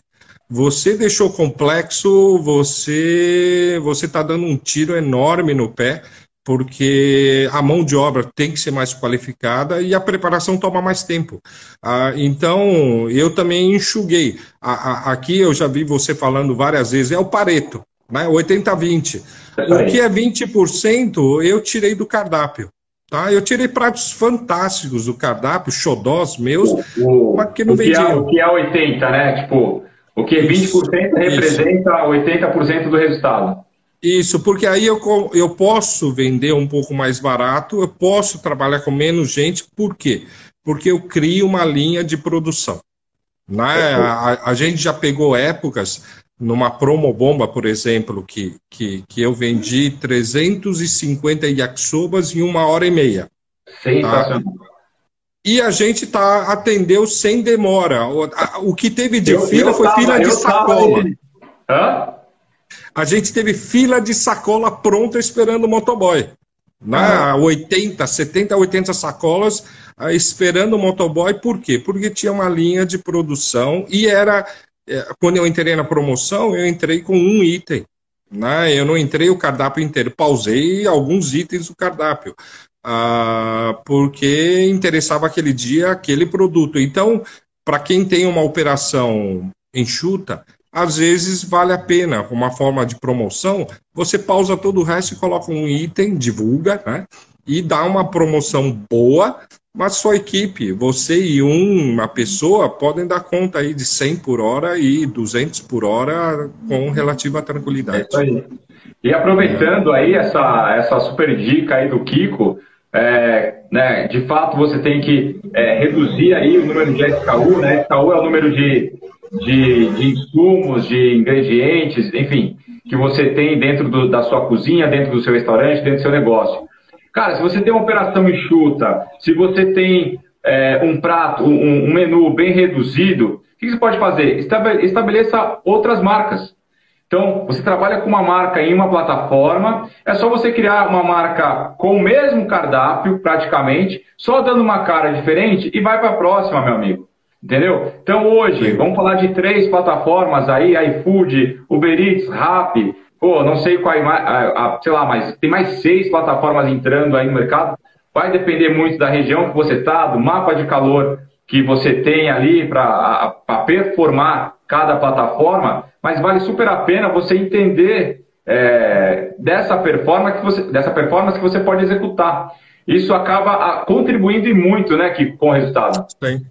Você deixou complexo, você você está dando um tiro enorme no pé, porque a mão de obra tem que ser mais qualificada e a preparação toma mais tempo. Ah, então, eu também enxuguei. aqui eu já vi você falando várias vezes, é o Pareto, né? 80-20. O que é 20% eu tirei do cardápio. Tá? Eu tirei pratos fantásticos do cardápio, xodós meus, o, mas que não vendiam. O que é 80, né? Tipo, o que 20% representa isso. 80% do resultado. Isso, porque aí eu, eu posso vender um pouco mais barato, eu posso trabalhar com menos gente, por quê? Porque eu crio uma linha de produção. Né? A, a gente já pegou épocas, numa promo bomba, por exemplo, que, que, que eu vendi 350 yakisobas em uma hora e meia. Sensacional. Tá? E a gente tá, atendeu sem demora. O, a, o que teve de eu, fila eu foi tava, fila de sacola. A gente teve fila de sacola pronta esperando o motoboy. Na 80, 70, 80 sacolas ah, esperando o motoboy, por quê? Porque tinha uma linha de produção e era. É, quando eu entrei na promoção, eu entrei com um item. Né? Eu não entrei o cardápio inteiro, pausei alguns itens do cardápio ah, porque interessava aquele dia aquele produto. Então, para quem tem uma operação enxuta, às vezes vale a pena, uma forma de promoção, você pausa todo o resto e coloca um item, divulga, né? E dá uma promoção boa, mas sua equipe, você e uma pessoa, podem dar conta aí de 100 por hora e 200 por hora com relativa tranquilidade. É e aproveitando aí essa, essa super dica aí do Kiko, é, né, de fato você tem que é, reduzir aí o número de SKU, né? SKU é o número de, de, de insumos, de ingredientes, enfim, que você tem dentro do, da sua cozinha, dentro do seu restaurante, dentro do seu negócio. Cara, se você tem uma operação enxuta, se você tem é, um prato, um, um, menu bem reduzido, o que você pode fazer? Estabeleça outras marcas. Então, você trabalha com uma marca em uma plataforma, é só você criar uma marca com o mesmo cardápio, praticamente, só dando uma cara diferente e vai para a próxima, meu amigo. Entendeu? Então, hoje, vamos falar de três plataformas aí, iFood, Uber Eats, Rappi, pô, não sei qual, sei lá, mas tem mais seis plataformas entrando aí no mercado. Vai depender muito da região que você está, do mapa de calor que você tem ali para performar cada plataforma, mas vale super a pena você entender é, dessa, performance que você, dessa performance que você pode executar. Isso acaba contribuindo e muito né, que, com o resultado. Sim.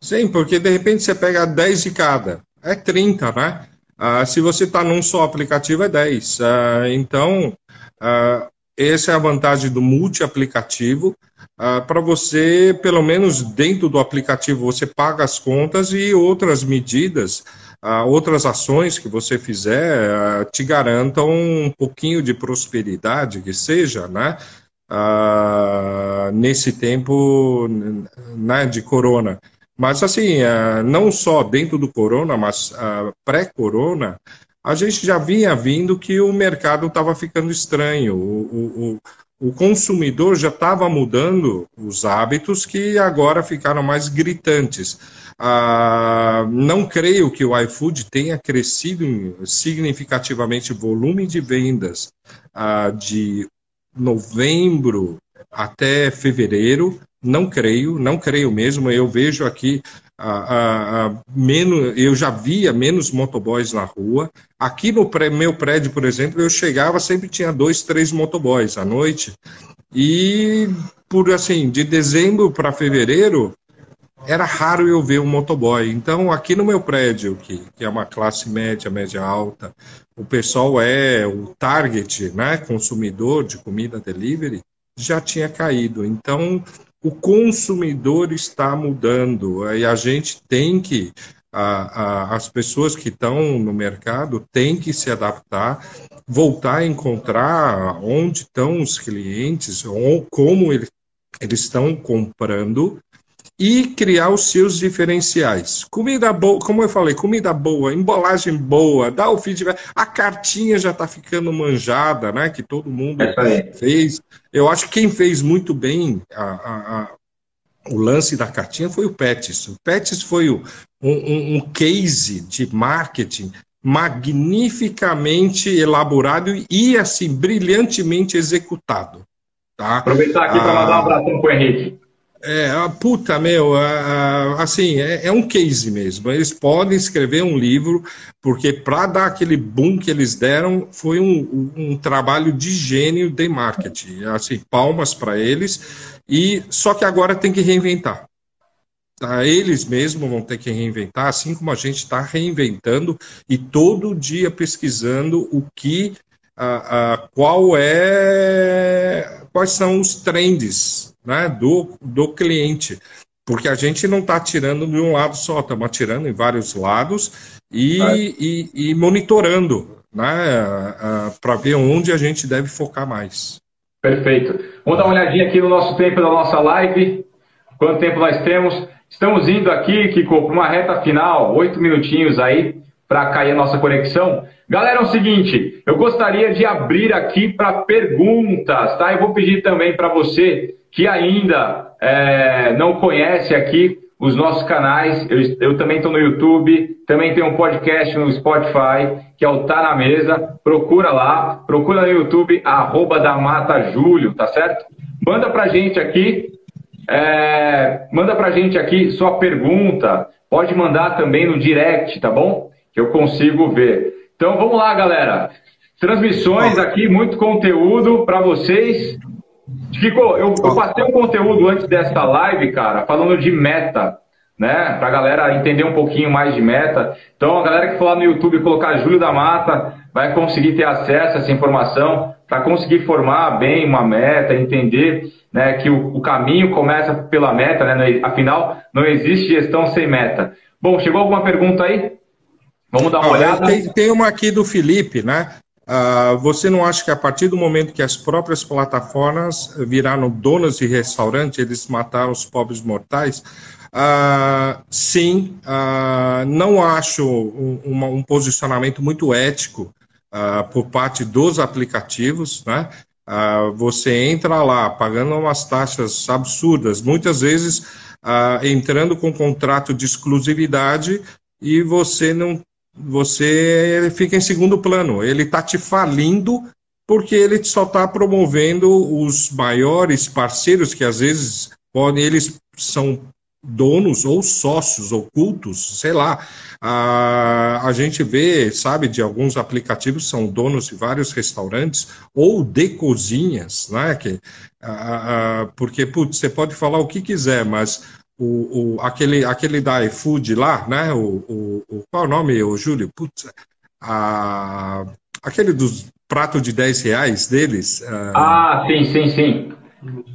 Sim, porque de repente você pega 10 de cada, é 30, né? Ah, se você está num só aplicativo, é 10. Ah, então, ah, essa é a vantagem do multi-aplicativo. Ah, para você, pelo menos dentro do aplicativo, você paga as contas e outras medidas outras ações que você fizer te garantam um pouquinho de prosperidade, que seja, né? nesse tempo né, de corona. Mas, assim, não só dentro do corona, mas pré-corona, a gente já vinha vindo que o mercado estava ficando estranho. O, o, o consumidor já estava mudando os hábitos que agora ficaram mais gritantes. Ah, não creio que o iFood tenha crescido significativamente o volume de vendas ah, de novembro até fevereiro. Não creio, não creio mesmo. Eu vejo aqui a, a, menos, eu já via menos motoboys na rua. Aqui no pré, meu prédio, por exemplo, eu chegava, sempre tinha dois, três motoboys à noite. E por assim, de dezembro para fevereiro, era raro eu ver um motoboy. Então, aqui no meu prédio, que, que é uma classe média, média alta, o pessoal é o target, né, consumidor de comida delivery, já tinha caído. Então, o consumidor está mudando e a gente tem que a, a, as pessoas que estão no mercado têm que se adaptar, voltar a encontrar onde estão os clientes, ou como ele, eles estão comprando e criar os seus diferenciais. Comida boa, como eu falei, comida boa, embalagem boa, dá o feedback. A cartinha já está ficando manjada, né? Que todo mundo é fez. Eu acho que quem fez muito bem a, a, a, o lance da cartinha foi o Petis. O Petis foi o, um, um case de marketing magnificamente elaborado e assim brilhantemente executado. Tá? Aproveitar aqui para mandar um abraço para o Henrique. É, a puta, meu, assim, é, é, um case mesmo. Eles podem escrever um livro, porque para dar aquele boom que eles deram, foi um, um trabalho de gênio de marketing. Assim, palmas para eles. E só que agora tem que reinventar. Tá? Eles mesmos vão ter que reinventar, assim como a gente está reinventando e todo dia pesquisando o que, a, a, qual é, quais são os trends né, do, do cliente. Porque a gente não está tirando de um lado só, estamos atirando em vários lados e, é. e, e monitorando né, para ver onde a gente deve focar mais. Perfeito. Vamos dar uma olhadinha aqui no nosso tempo da nossa live. Quanto tempo nós temos? Estamos indo aqui, Kiko, para uma reta final, oito minutinhos aí para cair a nossa conexão. Galera, é o seguinte, eu gostaria de abrir aqui para perguntas, tá? Eu vou pedir também para você que ainda é, não conhece aqui os nossos canais, eu, eu também estou no YouTube, também tem um podcast no Spotify, que é o Tá Na Mesa, procura lá, procura no YouTube, arroba da Mata Júlio, tá certo? Manda pra gente aqui, é, manda pra gente aqui sua pergunta, pode mandar também no direct, tá bom? Que eu consigo ver. Então vamos lá, galera. Transmissões aqui, muito conteúdo para vocês. Chico, eu, eu passei um conteúdo antes dessa live, cara, falando de meta, né? Pra galera entender um pouquinho mais de meta. Então, a galera que for lá no YouTube colocar Júlio da Mata vai conseguir ter acesso a essa informação para conseguir formar bem uma meta, entender né, que o, o, caminho começa pela meta, né? Afinal, não existe gestão sem meta. Bom, chegou alguma pergunta aí? Vamos dar uma olhada. Tem, tem, uma aqui do Felipe, né? Uh, você não acha que a partir do momento que as próprias plataformas viraram donas de restaurante, eles mataram os pobres mortais? Uh, sim, uh, não acho um, um, posicionamento muito ético por parte dos aplicativos, né? você entra lá pagando umas taxas absurdas, muitas vezes entrando com contrato de exclusividade e você não você fica em segundo plano. Ele está te falindo porque ele só está promovendo os maiores parceiros que às vezes podem, eles são donos ou sócios ocultos, sei lá. A, a gente vê, sabe, de alguns aplicativos são donos de vários restaurantes ou de cozinhas, né? Que, a, a, porque putz, você pode falar o que quiser, mas o, o, aquele, aquele da iFood lá, né? O, o, o, qual é o nome, o Júlio? Putz, a, aquele dos pratos de 10 reais deles. Ah, sim, sim, sim.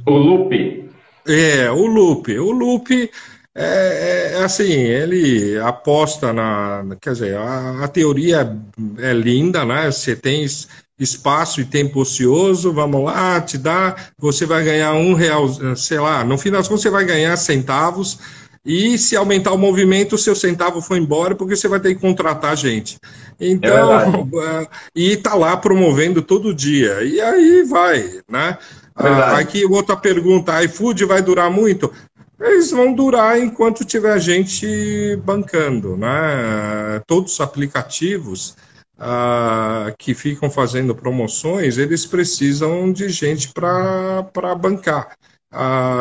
O Loop. É, o Loop. O Loop é, é, assim, ele aposta na. Quer dizer, a, a teoria é linda, né? Você tem espaço e tempo ocioso, vamos lá, te dá, você vai ganhar um real, sei lá, no final das contas você vai ganhar centavos, e se aumentar o movimento, o seu centavo foi embora, porque você vai ter que contratar gente. Então, é e está lá promovendo todo dia, e aí vai, né? Ah, aqui outra pergunta, iFood vai durar muito? Eles vão durar enquanto tiver gente bancando, né? Todos os aplicativos que ficam fazendo promoções, eles precisam de gente para bancar.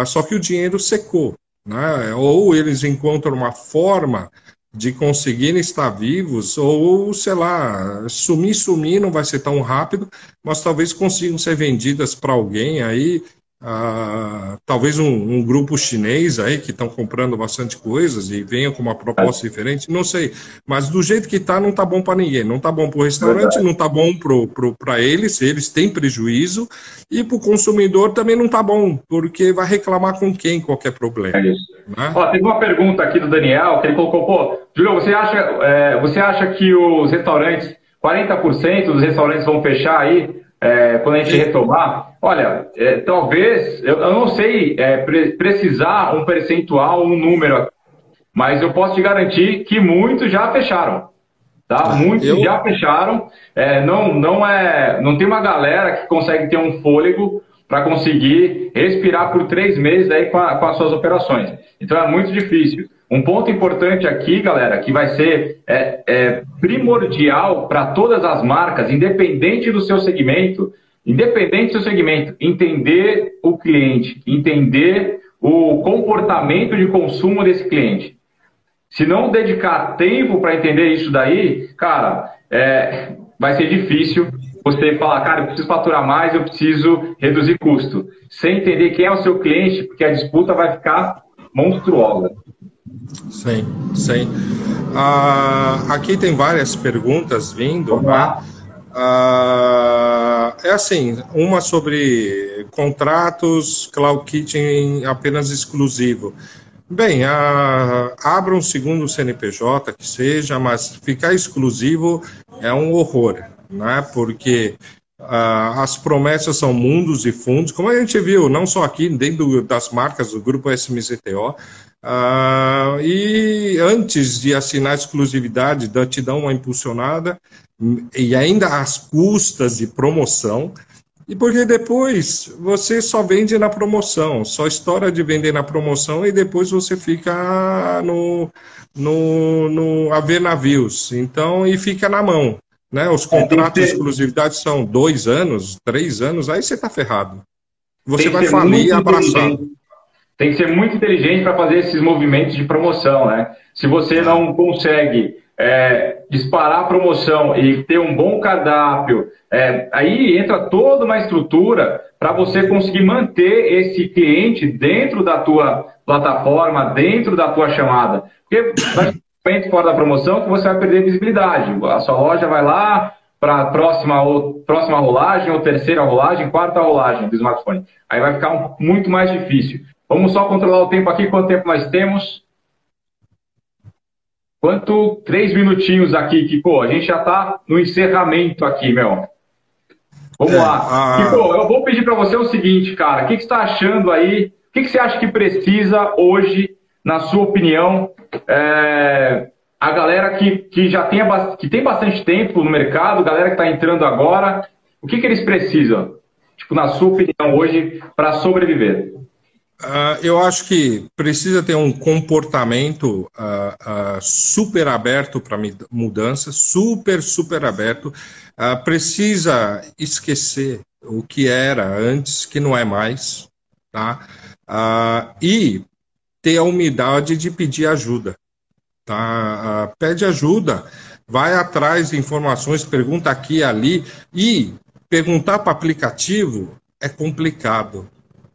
Só que o dinheiro secou. Né? Ou eles encontram uma forma de conseguirem estar vivos, ou, sei lá, sumir, sumir, não vai ser tão rápido, mas talvez consigam ser vendidas para alguém aí ah, talvez um, um, grupo chinês aí que estão comprando bastante coisas e venham com uma proposta diferente, não sei. Mas do jeito que está, não está bom para ninguém. Não está bom para o restaurante, Verdade. não está bom para eles, eles têm prejuízo, e para o consumidor também não está bom, porque vai reclamar com quem qualquer problema. É isso. Né? Ó, teve uma pergunta aqui do Daniel, que ele colocou, pô, Júlio, você acha, é, você acha que os restaurantes, 40% dos restaurantes vão fechar aí? É, quando a gente retomar, olha, é, talvez, eu, eu, não sei é, pre precisar um percentual, um número, mas eu posso te garantir que muitos já fecharam. Tá? Muitos eu... já fecharam. É, não, não, é, não tem uma galera que consegue ter um fôlego para conseguir respirar por três meses aí com, a, com as suas operações. Então é muito difícil. Um ponto importante aqui, galera, que vai ser é, é primordial para todas as marcas, independente do seu segmento, independente do seu segmento, entender o cliente, entender o comportamento de consumo desse cliente. Se não dedicar tempo para entender isso daí, cara, é, vai ser difícil você falar, cara, eu preciso faturar mais, eu preciso reduzir custo. Sem entender quem é o seu cliente, porque a disputa vai ficar monstruosa. Sim, sim. Ah, aqui tem várias perguntas vindo. Né? É assim, uma sobre contratos, Cloud Kitchen apenas exclusivo. Bem, ah, abra um segundo CNPJ que seja, mas ficar exclusivo é um horror, né? Porque as promessas são mundos e fundos, como a gente viu, não só aqui, dentro das marcas do grupo SMZTO, ah, e antes de assinar exclusividade, te dão uma impulsionada, e ainda as custas de promoção, e porque depois você só vende na promoção, só estoura de vender na promoção e depois você fica no, no, no a ver navios. Então, e fica na mão. Né? Os é, contratos de exclusividade são dois anos, três anos, aí você está ferrado. Você vai falir abraçado tem que ser muito inteligente para fazer esses movimentos de promoção, né? Se você não consegue é, disparar a promoção e ter um bom cardápio, é, aí entra toda uma estrutura para você conseguir manter esse cliente dentro da tua plataforma, dentro da tua chamada. Porque vai fora da promoção que você vai perder visibilidade. A sua loja vai lá para a próxima, próxima rolagem, ou terceira rolagem, quarta rolagem do smartphone. Aí vai ficar um, muito mais difícil. Vamos só controlar o tempo aqui. Quanto tempo nós temos? Quanto? Três minutinhos aqui, Kiko. A gente já está no encerramento aqui, meu. Vamos é, lá. A... Kiko, eu vou pedir para você o seguinte, cara. O que, que você está achando aí? O que, que você acha que precisa hoje, na sua opinião, é... a galera que, que já tem, que tem bastante tempo no mercado, galera que está entrando agora, o que, que eles precisam, tipo, na sua opinião, hoje, para sobreviver? Uh, eu acho que precisa ter um comportamento uh, uh, super aberto para mudança, super, super aberto. precisa esquecer o que era antes, que não é mais, tá? e ter a humildade de pedir ajuda, tá? pede ajuda, vai atrás de informações, pergunta aqui e ali, e perguntar para aplicativo é complicado.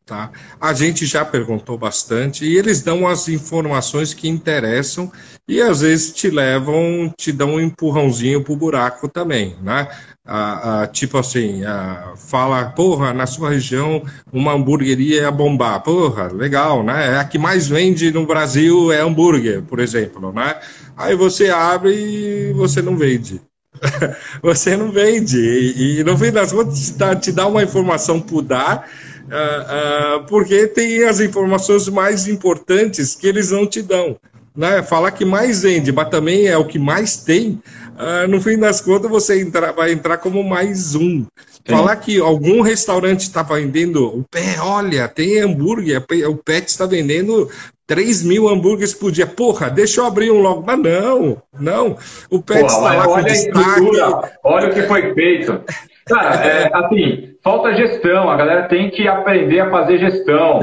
Tá? A gente já perguntou bastante e eles dão as informações que interessam e às vezes te levam, te dão um empurrãozinho pro buraco também, né? Ah, ah, tipo assim, ah, fala, porra, na sua região uma hamburgueria ia bombar, porra, legal, né? É a que mais vende no Brasil é hambúrguer, por exemplo, né? Aí você abre e você não vende. você não vende. E, e no fim das contas, te dá uma informação por dar uh, uh, porque tem as informações mais importantes que eles não te dão. Né? Falar que mais vende, mas também é o que mais tem, uh, no fim das contas você entra, vai entrar como mais um. Falar que algum restaurante está vendendo o pé, olha, tem hambúrguer, o pet está vendendo 3 mil hambúrgueres por dia. Porra, deixa eu abrir um logo. Mas não, não. O pet está lá olha com destaque. Olha o que foi feito. Cara, é, assim, falta gestão. A galera tem que aprender a fazer gestão.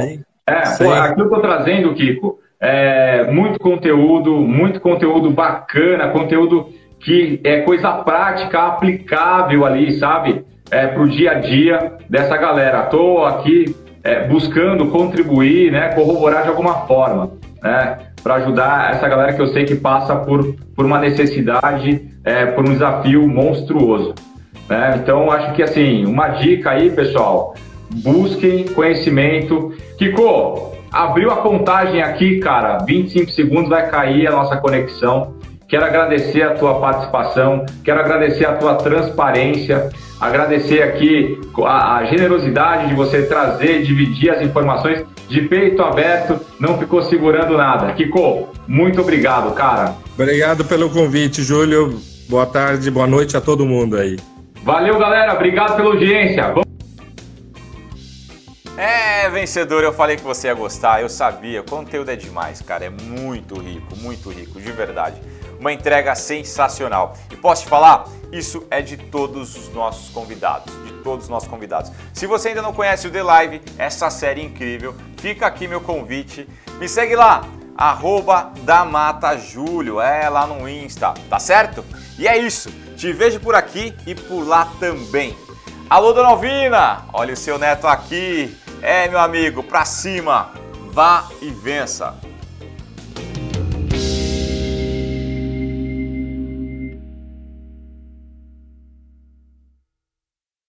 É, pô, aqui eu tô trazendo, Kiko, é, muito conteúdo, muito conteúdo bacana, conteúdo que é coisa prática, aplicável ali, sabe? É, pro dia a dia dessa galera. Tô aqui é, buscando contribuir, né, corroborar de alguma forma, né, para ajudar essa galera que eu sei que passa por, por uma necessidade, é, por um desafio monstruoso. Né? Então, acho que assim, uma dica aí, pessoal, busquem conhecimento. Kiko, abriu a contagem aqui, cara, 25 segundos vai cair a nossa conexão. Quero agradecer a tua participação, quero agradecer a tua transparência, agradecer aqui a, a, generosidade de você trazer, dividir as informações de peito aberto, não ficou segurando nada. Kiko, muito obrigado, cara. Obrigado pelo convite, Júlio. Boa tarde, boa noite a todo mundo aí. Valeu, galera. Obrigado pela audiência. É, vencedor, eu falei que você ia gostar, eu sabia. O conteúdo é demais, cara. É muito rico, muito rico, de verdade uma entrega sensacional. E posso te falar, isso é de todos os nossos convidados, de todos os nossos convidados. Se você ainda não conhece o The Live, essa série incrível, fica aqui meu convite. Me segue lá, arroba Júlio, é lá no Insta, tá certo? E é isso, te vejo por aqui e por lá também. Alô, Dona Alvina, olha o seu neto aqui. É, meu amigo, pra cima, vá e vença.